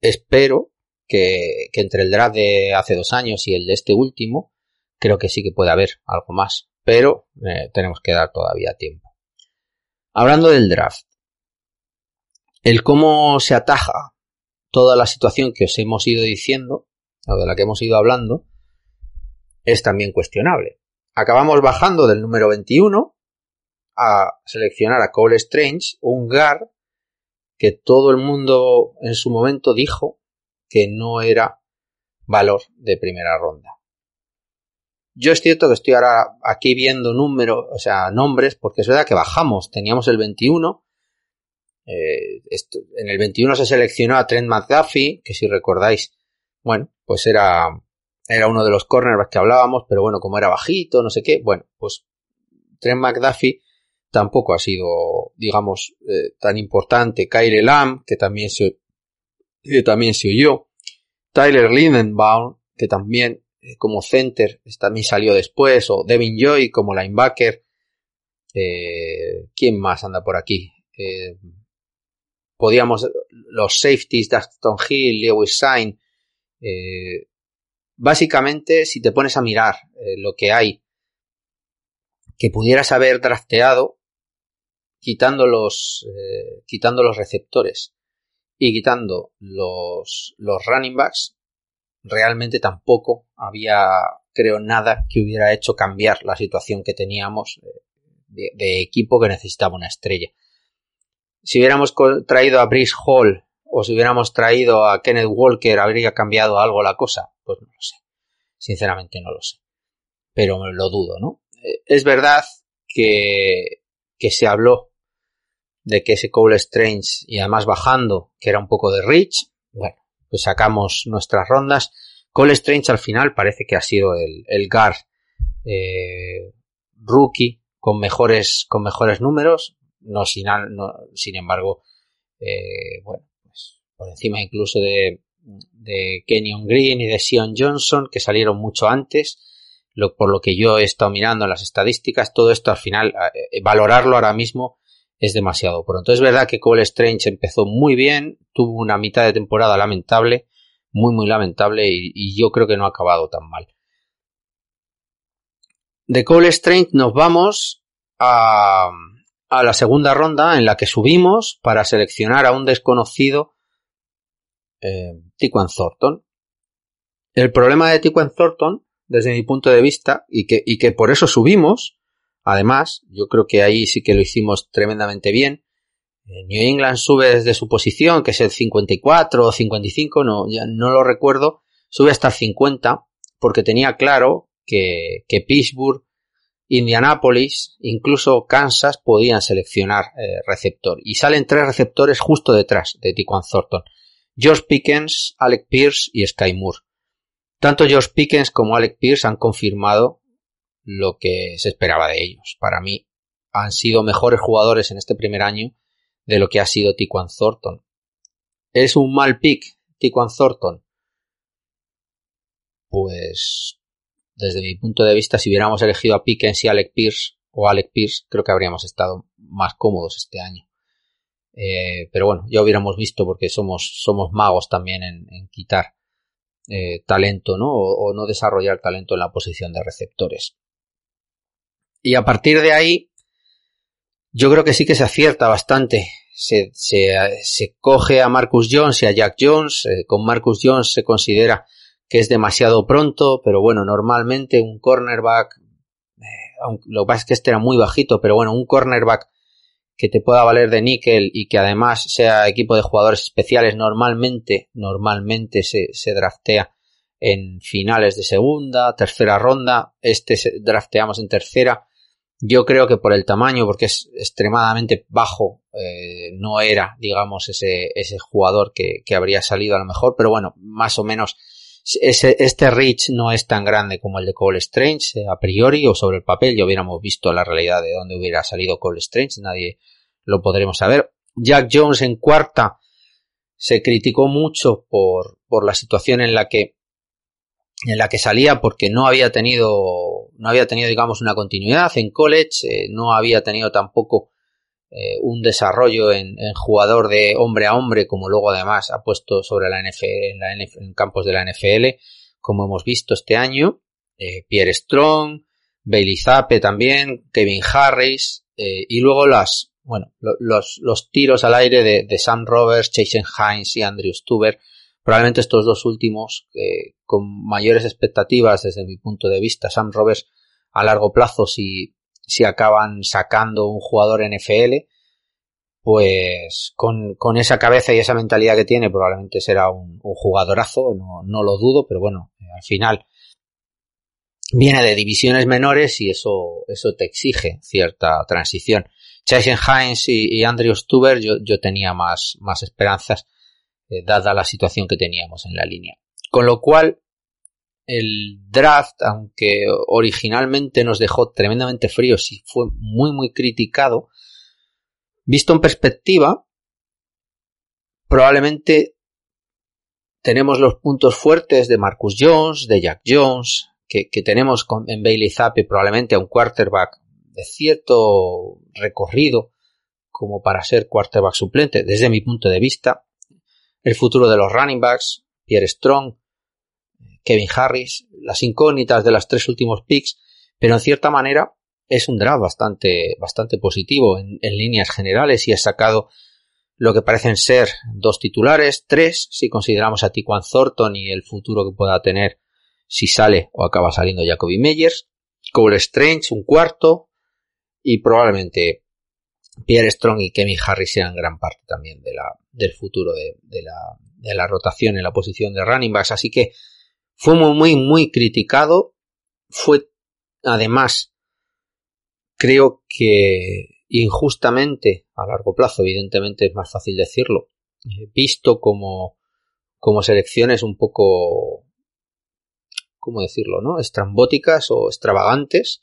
Espero que, que entre el draft de hace dos años y el de este último, creo que sí que puede haber algo más, pero eh, tenemos que dar todavía tiempo. Hablando del draft, el cómo se ataja toda la situación que os hemos ido diciendo, o de la que hemos ido hablando, es también cuestionable. Acabamos bajando del número 21 a seleccionar a Cole Strange, un GAR que todo el mundo en su momento dijo que no era valor de primera ronda. Yo es cierto que estoy ahora aquí viendo números, o sea, nombres, porque es verdad que bajamos, teníamos el 21, eh, en el 21 se seleccionó a Trent McDuffie, que si recordáis, bueno, pues era, era uno de los cornerbacks que hablábamos, pero bueno, como era bajito, no sé qué, bueno, pues Trent McDuffie tampoco ha sido, digamos, eh, tan importante. Kyle Lamb, que también se, que también se oyó. Tyler Lindenbaum, que también eh, como center también salió después. O Devin Joy como linebacker. Eh, ¿Quién más anda por aquí? Podíamos, los safeties, Dustin Hill, Lewis Sain. Básicamente, si te pones a mirar lo que hay que pudieras haber drafteado, quitando los, eh, quitando los receptores y quitando los, los running backs, realmente tampoco había, creo, nada que hubiera hecho cambiar la situación que teníamos eh, de, equipo que necesitaba una estrella. Si hubiéramos traído a Brice Hall o si hubiéramos traído a Kenneth Walker, ¿habría cambiado algo la cosa? Pues no lo sé. Sinceramente no lo sé. Pero lo dudo, ¿no? Eh, es verdad que, que se habló de que ese Cole Strange y además bajando, que era un poco de Rich, bueno, pues sacamos nuestras rondas. Cole Strange al final parece que ha sido el, el guard eh, rookie con mejores, con mejores números, no sin, no, sin embargo, eh, bueno, pues por encima incluso de, de Kenyon Green y de Sion Johnson, que salieron mucho antes, por lo que yo he estado mirando las estadísticas, todo esto al final, eh, valorarlo ahora mismo es demasiado pronto. Es verdad que Cole Strange empezó muy bien, tuvo una mitad de temporada lamentable, muy muy lamentable y, yo creo que no ha acabado tan mal. De Cole Strange nos vamos a, a la segunda ronda en la que subimos para seleccionar a un desconocido eh, Thornton. El problema de Tiquan Thornton, desde mi punto de vista, y que, y que por eso subimos, Además, yo creo que ahí sí que lo hicimos tremendamente bien. Eh, New England sube desde su posición, que es el 54 o 55, no, ya no lo recuerdo, sube hasta el 50, porque tenía claro que, Pittsburgh, Indianapolis, incluso Kansas podían seleccionar eh, receptor. Y salen tres receptores justo detrás de Tiquan Thornton. George Pickens, Alec Pierce y Sky Moore. Tanto George Pickens como Alec Pierce han confirmado lo que se esperaba de ellos. Para mí han sido mejores jugadores en este primer año de lo que ha sido Tiquan Thornton. ¿Es un mal pick Tiquan Thornton? Pues desde mi punto de vista, si hubiéramos elegido a Pickens y Alec Pierce o Alec Pierce, creo que habríamos estado más cómodos este año. Eh, pero bueno, ya hubiéramos visto porque somos, somos magos también en, quitar eh, talento, ¿no? o, no desarrollar talento en la posición de receptores. Y a partir de ahí, yo creo que sí que se acierta bastante. Se, se, se coge a Marcus Jones y a Jack Jones. Eh, con Marcus Jones se considera que es demasiado pronto, pero bueno, normalmente un cornerback, eh, lo que pasa es que este era muy bajito, pero bueno, un cornerback que te pueda valer de níquel y que además sea equipo de jugadores especiales, normalmente, normalmente se, se draftea en finales de segunda, tercera ronda, este drafteamos en tercera. Yo creo que por el tamaño, porque es extremadamente bajo, eh, no era, digamos, ese, ese jugador que, que, habría salido a lo mejor, pero bueno, más o menos ese, este reach no es tan grande como el de Cole Strange, a priori o sobre el papel, ya hubiéramos visto la realidad de dónde hubiera salido Cole Strange, nadie lo podremos saber. Jack Jones en cuarta se criticó mucho por, por la situación en la que en la que salía porque no había tenido no había tenido digamos una continuidad en college eh, no había tenido tampoco eh, un desarrollo en, jugador de hombre a hombre como luego además ha puesto sobre la NFL en, campos de la NFL como hemos visto este año eh, Pierre Strong Bailey Zappe también Kevin Harris y luego las bueno los, los tiros al aire de, de Sam Roberts Jason Hines y Andrew Stuber Probablemente estos dos últimos, con mayores expectativas desde mi punto de vista, Sam Roberts a largo plazo, si, si acaban sacando un jugador NFL, pues con, con, esa cabeza y esa mentalidad que tiene, probablemente será un, un jugadorazo, no, no, lo dudo, pero bueno, eh, al final viene de divisiones menores y eso, eso te exige cierta transición. Jason Hines y, y Andrew Stuber, yo, yo tenía más, más esperanzas eh, dada la situación que teníamos en la línea. Con lo cual, el draft, aunque originalmente nos dejó tremendamente fríos y fue muy muy criticado, visto en perspectiva, probablemente tenemos los puntos fuertes de Marcus Jones, de Jack Jones, que, tenemos en Bailey Zappi probablemente a un quarterback de cierto recorrido como para ser quarterback suplente desde mi punto de vista el futuro de los running backs, Pierre Strong, Kevin Harris, las incógnitas de las tres últimos picks, pero en cierta manera es un draft bastante, bastante positivo en, líneas generales y ha sacado lo que parecen ser dos titulares, tres, si consideramos a Tiquan Thornton y el futuro que pueda tener si sale o acaba saliendo Jacoby Meyers, Cole Strange, un cuarto, y probablemente Pierre Strong y Kevin Harris sean gran parte también de la, del futuro de, la, rotación en la posición de running backs. Así que fue muy, muy, muy criticado. Fue, además, creo que injustamente, a largo plazo, evidentemente es más fácil decirlo, eh, visto como, como selecciones un poco, ¿cómo decirlo, no? Estrambóticas o extravagantes,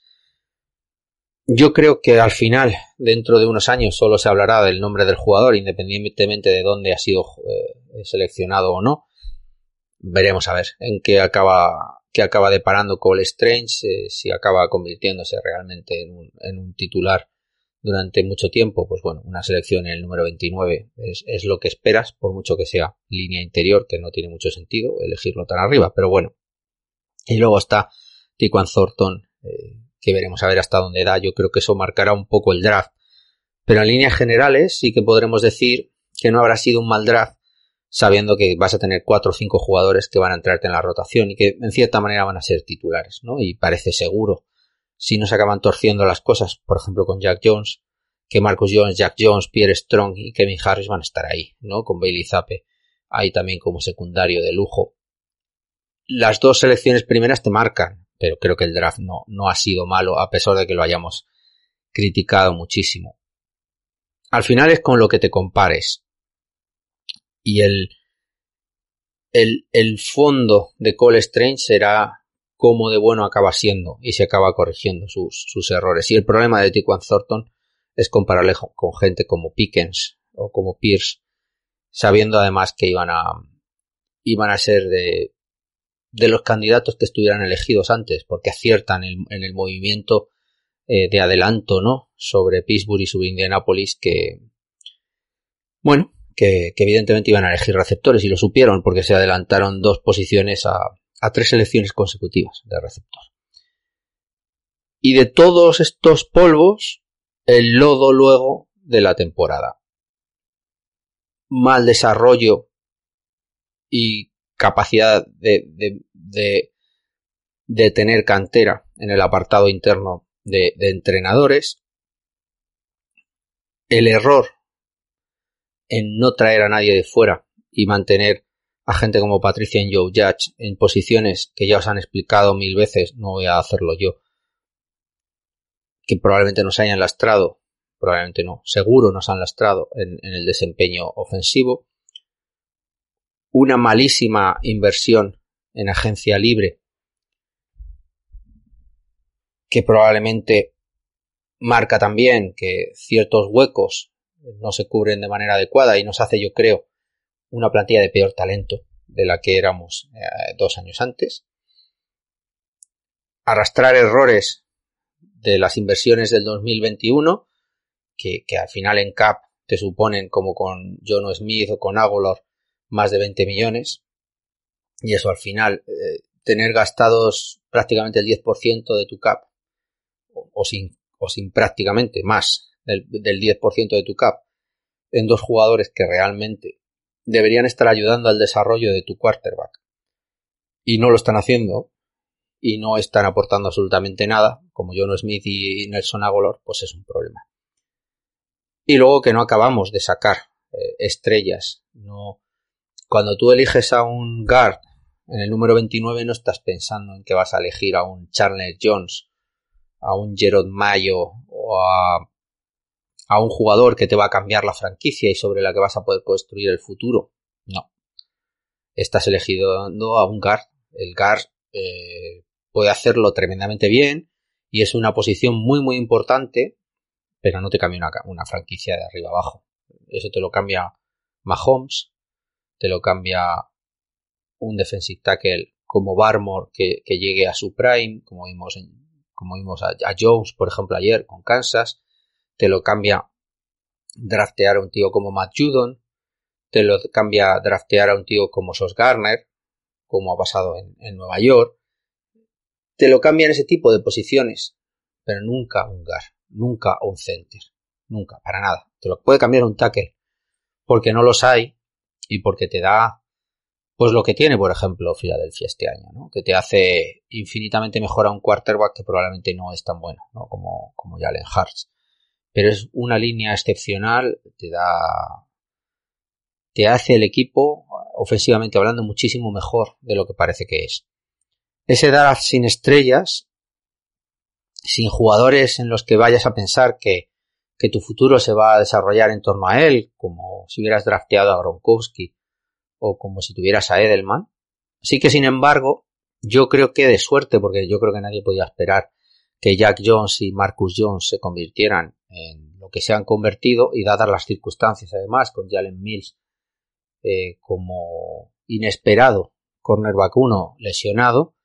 yo creo que al final, dentro de unos años, solo se hablará del nombre del jugador, independientemente de dónde ha sido eh, seleccionado o no. Veremos a ver en qué acaba, qué acaba deparando Cole Strange, eh, si acaba convirtiéndose realmente en un, titular durante mucho tiempo. Pues bueno, una selección en el número 29 es, es, lo que esperas, por mucho que sea línea interior, que no tiene mucho sentido elegirlo tan arriba, pero bueno. Y luego está Tiquan Thornton. Eh, que veremos a ver hasta dónde da. Yo creo que eso marcará un poco el draft. Pero en líneas generales sí que podremos decir que no habrá sido un mal draft sabiendo que vas a tener cuatro o cinco jugadores que van a entrarte en la rotación y que en cierta manera van a ser titulares, ¿no? Y parece seguro. Si no se acaban torciendo las cosas, por ejemplo con Jack Jones, que Marcus Jones, Jack Jones, Pierre Strong y Kevin Harris van a estar ahí, ¿no? Con Bailey Zappe ahí también como secundario de lujo. Las dos selecciones primeras te marcan, pero creo que el draft no, no ha sido malo a pesar de que lo hayamos criticado muchísimo. Al final es con lo que te compares. Y el, el, el fondo de Cole Strange será cómo de bueno acaba siendo y se acaba corrigiendo sus, sus errores. Y el problema de Tiquan Thornton es compararle con gente como Pickens o como Pierce, sabiendo además que iban a, iban a ser de, de los candidatos que estuvieran elegidos antes, porque aciertan en, el movimiento eh, de adelanto, ¿no? Sobre Pittsburgh y sobre Indianapolis, que, bueno, que, evidentemente iban a elegir receptores y lo supieron porque se adelantaron dos posiciones a, a tres elecciones consecutivas de receptor. Y de todos estos polvos, el lodo luego de la temporada. Mal desarrollo y capacidad de, de, de, tener cantera en el apartado interno de, entrenadores. El error en no traer a nadie de fuera y mantener a gente como Patricia y Joe Judge en posiciones que ya os han explicado mil veces, no voy a hacerlo yo, que probablemente nos hayan lastrado, probablemente no, seguro nos han lastrado en, el desempeño ofensivo. Una malísima inversión en agencia libre que probablemente marca también que ciertos huecos no se cubren de manera adecuada y nos hace, yo creo, una plantilla de peor talento de la que éramos eh, dos años antes. Arrastrar errores de las inversiones del 2021, que, que al final en CAP te suponen, como con John Smith o con Agolor, más de 20 millones. Y eso al final, eh, tener gastados prácticamente el 10% de tu CAP, o, sin, o sin prácticamente más del, del 10% de tu CAP, en dos jugadores que realmente deberían estar ayudando al desarrollo de tu quarterback. Y no lo están haciendo, y no están aportando absolutamente nada, como John Smith y Nelson Agolor, pues es un problema. Y luego que no acabamos de sacar eh, estrellas. No, cuando tú eliges a un guard en el número 29 no estás pensando en que vas a elegir a un Charles Jones, a un Gerard Mayo o a, un jugador que te va a cambiar la franquicia y sobre la que vas a poder construir el futuro. No. Estás elegiendo a un guard. El guard eh, puede hacerlo tremendamente bien y es una posición muy muy importante, pero no te cambia una, una franquicia de arriba abajo. Eso te lo cambia Mahomes, te lo cambia un defensive tackle como Barmore que, llegue a su prime, como vimos, en, como vimos a, Jones, por ejemplo, ayer con Kansas, te lo cambia draftear a un tío como Matt Judon, te lo cambia draftear a un tío como Sos Garner, como ha pasado en, en Nueva York, te lo cambian ese tipo de posiciones, pero nunca un guard, nunca un center, nunca, para nada. Te lo puede cambiar un tackle, porque no los hay y porque te da pues lo que tiene, por ejemplo, Philadelphia este año, ¿no? que te hace infinitamente mejor a un quarterback que probablemente no es tan bueno ¿no? como, como Jalen Hurts. Pero es una línea excepcional, te da. te hace el equipo, ofensivamente hablando, muchísimo mejor de lo que parece que es ese draft sin estrellas, sin jugadores en los que vayas a pensar que, que tu futuro se va a desarrollar en torno a él, como si hubieras drafteado a Gronkowski o como si tuvieras a Edelman. Así que, sin embargo, yo creo que de suerte, porque yo creo que nadie podía esperar que Jack Jones y Marcus Jones se convirtieran en lo que se han convertido y dadas las circunstancias además con Jalen Mills eh, como inesperado cornerback 1 lesionado,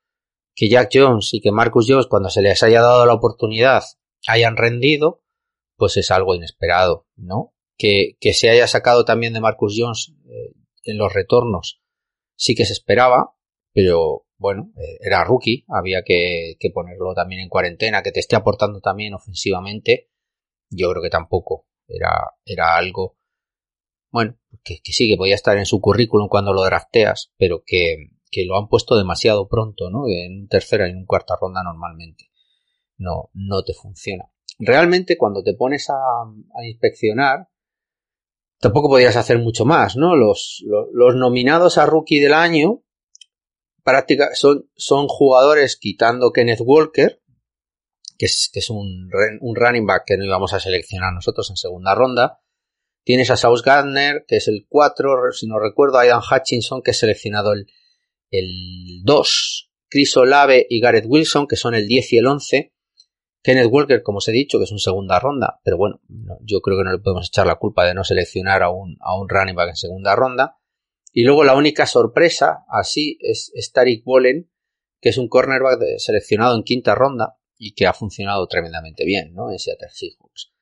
que Jack Jones y que Marcus Jones cuando se les haya dado la oportunidad hayan rendido, pues es algo inesperado, ¿no? Que, que se haya sacado también de Marcus Jones eh, en los retornos sí que se esperaba, pero bueno, eh, era rookie, había que, que, ponerlo también en cuarentena, que te esté aportando también ofensivamente, yo creo que tampoco era, era algo, bueno, que, sí, que podía estar en su currículum cuando lo drafteas, pero que, que lo han puesto demasiado pronto, ¿no? En tercera y en cuarta ronda normalmente. No, no te funciona. Realmente cuando te pones a, inspeccionar, tampoco podrías hacer mucho más, ¿no? Los, los, nominados a rookie del año práctica, son, son jugadores quitando Kenneth Walker, que es, que es un, un running back que no íbamos a seleccionar nosotros en segunda ronda. Tienes a South Gardner, que es el 4, si no recuerdo, a Aidan Hutchinson, que es seleccionado el, el 2, Chris Olave y Gareth Wilson, que son el 10 y el 11. Kenneth Walker, como os he dicho, que es un segunda ronda, pero bueno, yo creo que no le podemos echar la culpa de no seleccionar a un, running back en segunda ronda. Y luego la única sorpresa, así, es, es Tariq que es un cornerback seleccionado en quinta ronda y que ha funcionado tremendamente bien, ¿no? En Seattle Seahawks.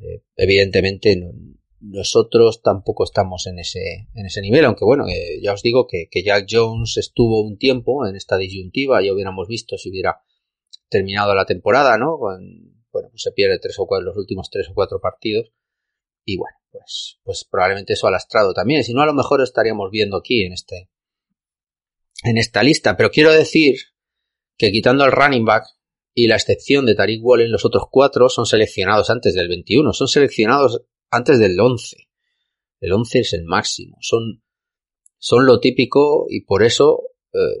Eh, evidentemente, no, nosotros tampoco estamos en ese, en ese nivel, aunque bueno, eh, ya os digo que, que, Jack Jones estuvo un tiempo en esta disyuntiva, ya hubiéramos visto si hubiera terminado la temporada, ¿no? Con, bueno, pues se pierde tres o cuatro, los últimos tres o cuatro partidos. Y bueno, pues, pues probablemente eso ha lastrado también. Si no, a lo mejor estaríamos viendo aquí en este, en esta lista. Pero quiero decir que quitando el running back y la excepción de Tariq Wallen, los otros cuatro son seleccionados antes del 21, son seleccionados antes del 11. El 11 es el máximo, son, son lo típico y por eso eh,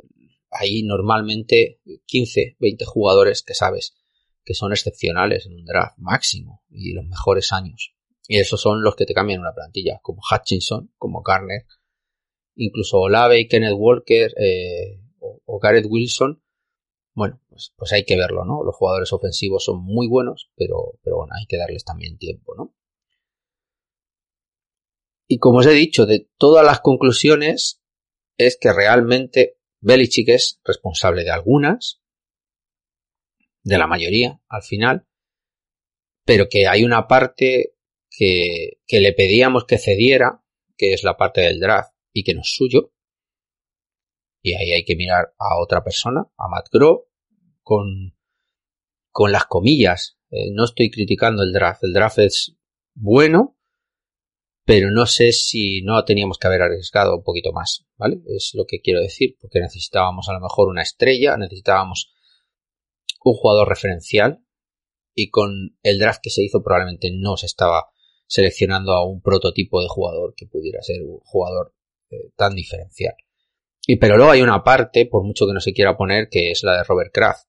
hay normalmente 15, 20 jugadores que sabes que son excepcionales en un draft máximo y los mejores años. Y esos son los que te cambian una plantilla, como Hutchinson, como Garner, incluso Olave y Kenneth Walker eh, o, Garrett Wilson. Bueno, pues, pues hay que verlo, ¿no? Los jugadores ofensivos son muy buenos, pero, pero bueno, hay que darles también tiempo, ¿no? Y como os he dicho, de todas las conclusiones es que realmente Belichick es responsable de algunas, de la mayoría al final, pero que hay una parte que, que le pedíamos que cediera, que es la parte del draft, y que no es suyo. Y ahí hay que mirar a otra persona, a Matt Grove, con, con las comillas. Eh, no estoy criticando el draft. El draft es bueno, pero no sé si no teníamos que haber arriesgado un poquito más, ¿vale? Es lo que quiero decir, porque necesitábamos a lo mejor una estrella, necesitábamos un jugador referencial y con el draft que se hizo probablemente no se estaba seleccionando a un prototipo de jugador que pudiera ser un jugador eh, tan diferencial. Y pero luego hay una parte, por mucho que no se quiera poner, que es la de Robert Kraft,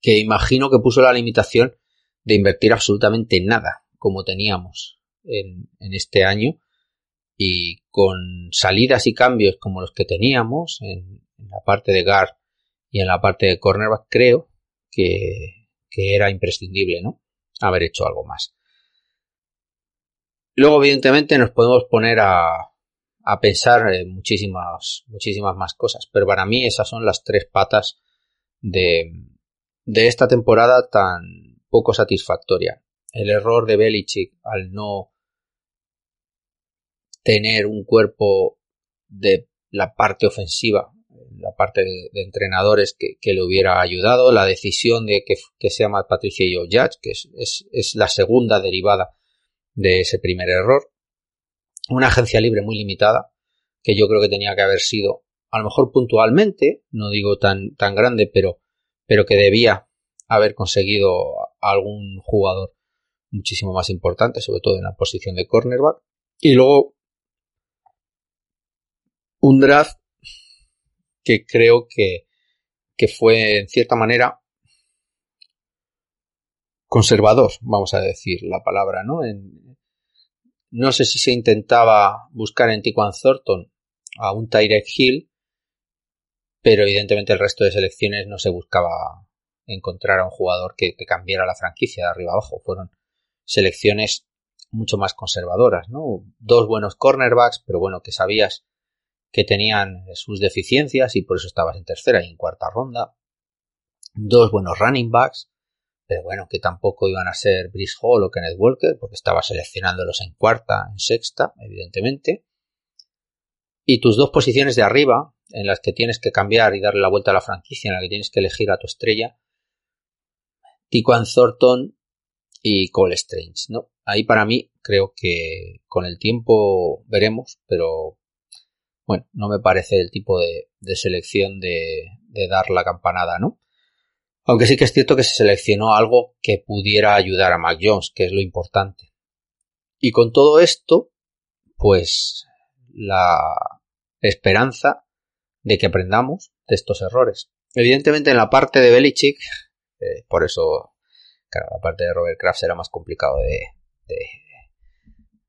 que imagino que puso la limitación de invertir absolutamente nada, como teníamos en, este año. Y con salidas y cambios como los que teníamos en, la parte de guard y en la parte de cornerback creo que, que, era imprescindible no haber hecho algo más. Luego evidentemente nos podemos poner a, a pensar en muchísimas muchísimas más cosas pero para mí esas son las tres patas de, de esta temporada tan poco satisfactoria. El error de Belichick al no tener un cuerpo de la parte ofensiva, la parte de, entrenadores que, le hubiera ayudado, la decisión de que, que sea más Patricia y Judge, que es, es, la segunda derivada de ese primer error, una agencia libre muy limitada, que yo creo que tenía que haber sido, a lo mejor puntualmente, no digo tan, tan grande, pero, pero que debía haber conseguido algún jugador muchísimo más importante, sobre todo en la posición de cornerback. Y luego un draft que creo que, que fue en cierta manera conservador, vamos a decir la palabra, ¿no? no sé si se intentaba buscar en Tiquan Thornton a un Tyrek Hill, pero evidentemente el resto de selecciones no se buscaba encontrar a un jugador que, que cambiara la franquicia de arriba abajo. Fueron selecciones mucho más conservadoras, ¿no? Dos buenos cornerbacks, pero bueno, que sabías que tenían sus deficiencias y por eso estabas en tercera y en cuarta ronda. Dos buenos running backs, pero bueno, que tampoco iban a ser Brice Hall o Kenneth Walker, porque estaba seleccionándolos en cuarta, en sexta, evidentemente. Y tus dos posiciones de arriba, en las que tienes que cambiar y darle la vuelta a la franquicia, en la que tienes que elegir a tu estrella, Tiquan Thornton y Cole Strange, ¿no? Ahí para mí creo que con el tiempo veremos, pero bueno, no me parece el tipo de, selección de, dar la campanada, ¿no? Aunque sí que es cierto que se seleccionó algo que pudiera ayudar a Mac Jones, que es lo importante. Y con todo esto, pues la esperanza de que aprendamos de estos errores. Evidentemente en la parte de Belichick, eh, por eso, claro, la parte de Robert Kraft será más complicado de,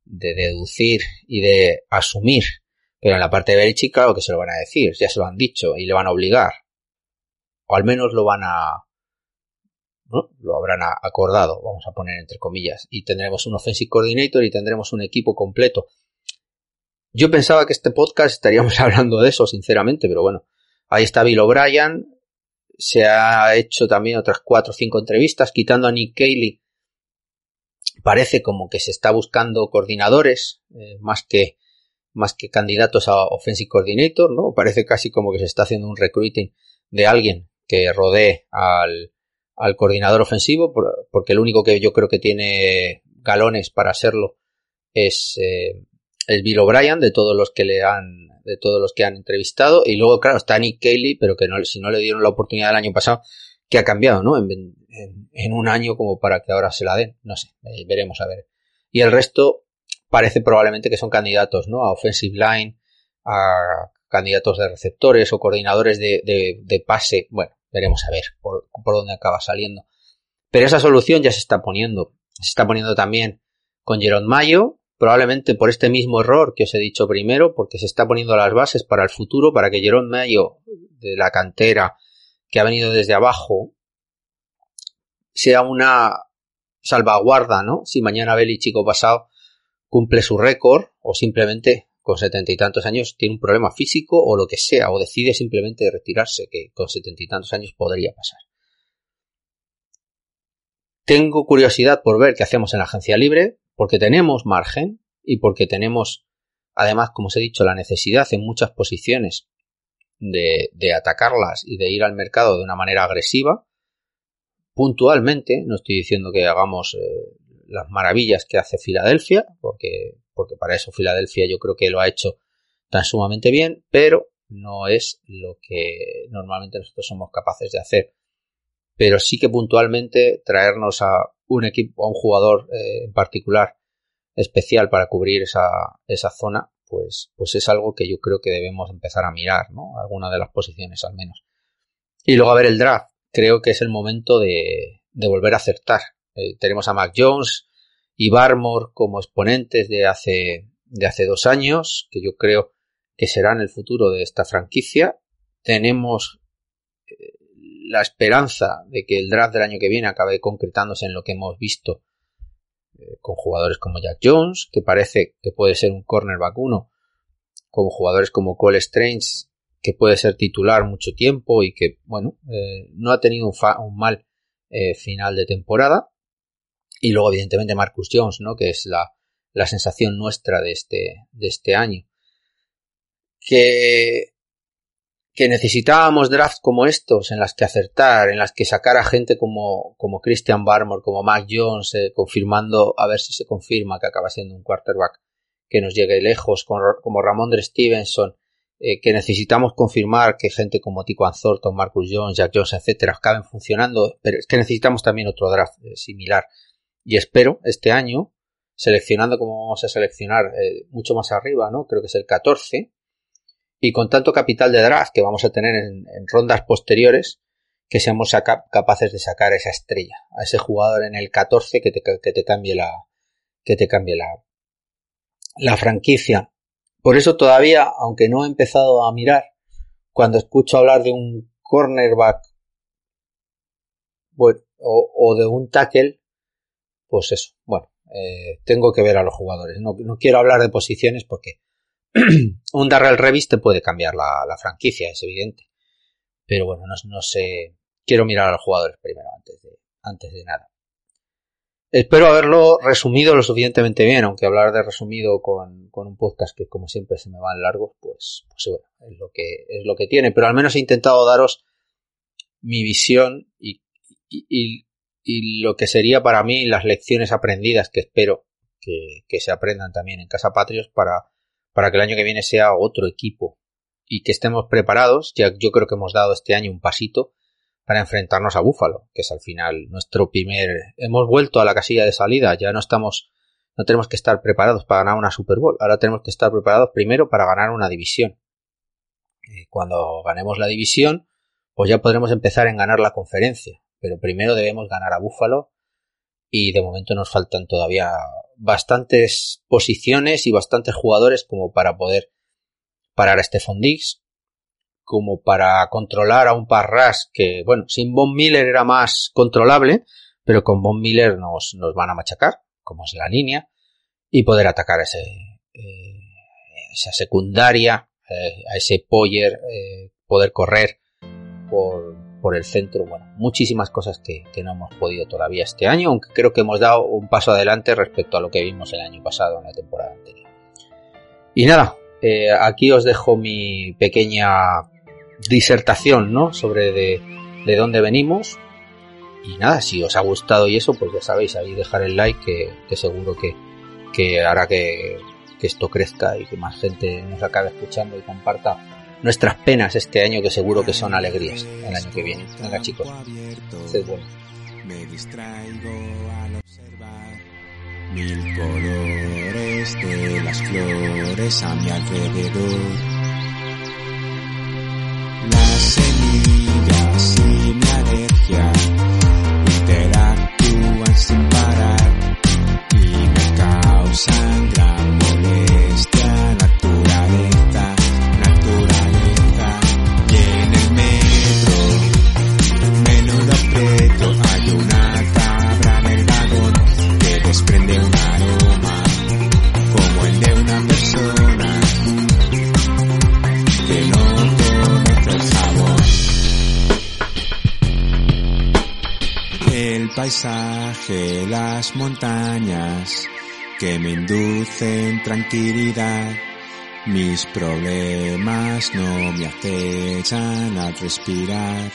de deducir y de asumir pero en la parte de Belichick, claro que se lo van a decir, ya se lo han dicho y le van a obligar. O al menos lo van a. ¿no? Lo habrán acordado, vamos a poner entre comillas. Y tendremos un offensive coordinator y tendremos un equipo completo. Yo pensaba que este podcast estaríamos hablando de eso, sinceramente, pero bueno. Ahí está Bill O'Brien. Se ha hecho también otras cuatro o cinco entrevistas, quitando a Nick Cayley. Parece como que se está buscando coordinadores, eh, más que más que candidatos a Offensive Coordinator, ¿no? Parece casi como que se está haciendo un recruiting de alguien que rodee al, al coordinador ofensivo, porque el único que yo creo que tiene galones para serlo es eh, el Bill O'Brien de todos los que le han de todos los que han entrevistado. Y luego claro está Nick Kelly pero que no si no le dieron la oportunidad el año pasado que ha cambiado no en, en, un año como para que ahora se la den no sé eh, veremos a ver. Y el resto parece probablemente que son candidatos no a offensive line a candidatos de receptores o coordinadores de, pase. Bueno veremos a ver por, dónde acaba saliendo. Pero esa solución ya se está poniendo. Se está poniendo también con Jerón Mayo, probablemente por este mismo error que os he dicho primero, porque se está poniendo las bases para el futuro, para que Jerón Mayo, de la cantera, que ha venido desde abajo, sea una salvaguarda, ¿no? Si mañana Beli Chico pasado cumple su récord o simplemente con setenta y tantos años tiene un problema físico o lo que sea, o decide simplemente retirarse, que con setenta y tantos años podría pasar. Tengo curiosidad por ver qué hacemos en la agencia libre, porque tenemos margen y porque tenemos, además, como os he dicho, la necesidad en muchas posiciones de, atacarlas y de ir al mercado de una manera agresiva. Puntualmente, no estoy diciendo que hagamos eh, las maravillas que hace Filadelfia, porque, porque para eso Filadelfia yo creo que lo ha hecho tan sumamente bien, pero no es lo que normalmente nosotros somos capaces de hacer pero sí que puntualmente traernos a un equipo, a un jugador eh, en particular especial para cubrir esa, esa zona, pues, pues es algo que yo creo que debemos empezar a mirar, ¿no? Alguna de las posiciones al menos. Y luego a ver el draft. Creo que es el momento de, de volver a acertar. Eh, tenemos a Mac Jones y Barmore como exponentes de hace, de hace dos años, que yo creo que serán el futuro de esta franquicia. Tenemos la esperanza de que el draft del año que viene acabe concretándose en lo que hemos visto eh, con jugadores como Jack Jones, que parece que puede ser un cornerback uno, como jugadores como Cole Strange, que puede ser titular mucho tiempo y que, bueno, eh, no ha tenido un, mal eh, final de temporada. Y luego, evidentemente, Marcus Jones, ¿no? Que es la, la sensación nuestra de este, de este año. Que que necesitábamos drafts como estos en las que acertar, en las que sacar a gente como, como Christian Barmore, como Mac Jones, eh, confirmando, a ver si se confirma que acaba siendo un quarterback que nos llegue lejos, como, Ramón de Stevenson, eh, que necesitamos confirmar que gente como Tico Thornton, Marcus Jones, Jack Jones, etcétera, acaben funcionando, pero es que necesitamos también otro draft eh, similar. Y espero este año, seleccionando como vamos a seleccionar mucho más arriba, ¿no? Creo que es el 14, y con tanto capital de draft que vamos a tener en, rondas posteriores, que seamos capaces de sacar esa estrella, a ese jugador en el 14 que te, que te cambie la, que te cambie la, la franquicia. Por eso todavía, aunque no he empezado a mirar, cuando escucho hablar de un cornerback bueno, o, de un tackle, pues eso, bueno, eh, tengo que ver a los jugadores. No, quiero hablar de posiciones porque un Darrell Revis te puede cambiar la, franquicia, es evidente. Pero bueno, no, sé. Quiero mirar a los jugadores primero antes de, antes de nada. Espero haberlo resumido lo suficientemente bien, aunque hablar de resumido con, un podcast que como siempre se me van largos, pues, pues bueno, es lo que, es lo que tiene. Pero al menos he intentado daros mi visión y lo que sería para mí las lecciones aprendidas que espero que, que se aprendan también en Casa Patrios para, para que el año que viene sea otro equipo y que estemos preparados, ya yo creo que hemos dado este año un pasito para enfrentarnos a Búfalo, que es al final nuestro primer hemos vuelto a la casilla de salida, ya no estamos no tenemos que estar preparados para ganar una Super Bowl, ahora tenemos que estar preparados primero para ganar una división. Eh, cuando ganemos la división, pues ya podremos empezar en ganar la conferencia, pero primero debemos ganar a Búfalo y de momento nos faltan todavía bastantes posiciones y bastantes jugadores como para poder parar a Stephon Diggs, como para controlar a un Parras que, bueno, sin Von Miller era más controlable, pero con Von Miller nos, nos van a machacar, como es la línea, y poder atacar a ese, eh, esa secundaria, eh, a ese Poyer, eh, poder correr por, por el centro, bueno, muchísimas cosas que, que, no hemos podido todavía este año, aunque creo que hemos dado un paso adelante respecto a lo que vimos el año pasado en la temporada anterior. Y nada, eh, aquí os dejo mi pequeña disertación, ¿no? Sobre de, de, dónde venimos. Y nada, si os ha gustado y eso, pues ya sabéis, ahí dejar el like, que, que seguro que, que hará que, que esto crezca y que más gente nos acabe escuchando y comparta nuestras penas este año, que seguro que son alegrías el año que viene. Venga, chicos. Sed. Me distraigo al observar mil colores de las flores a mi alrededor. Las semillas sin alergia interactúan sin parar y me causan gran paisaje, las montañas que me inducen tranquilidad. Mis problemas no me acechan al respirar.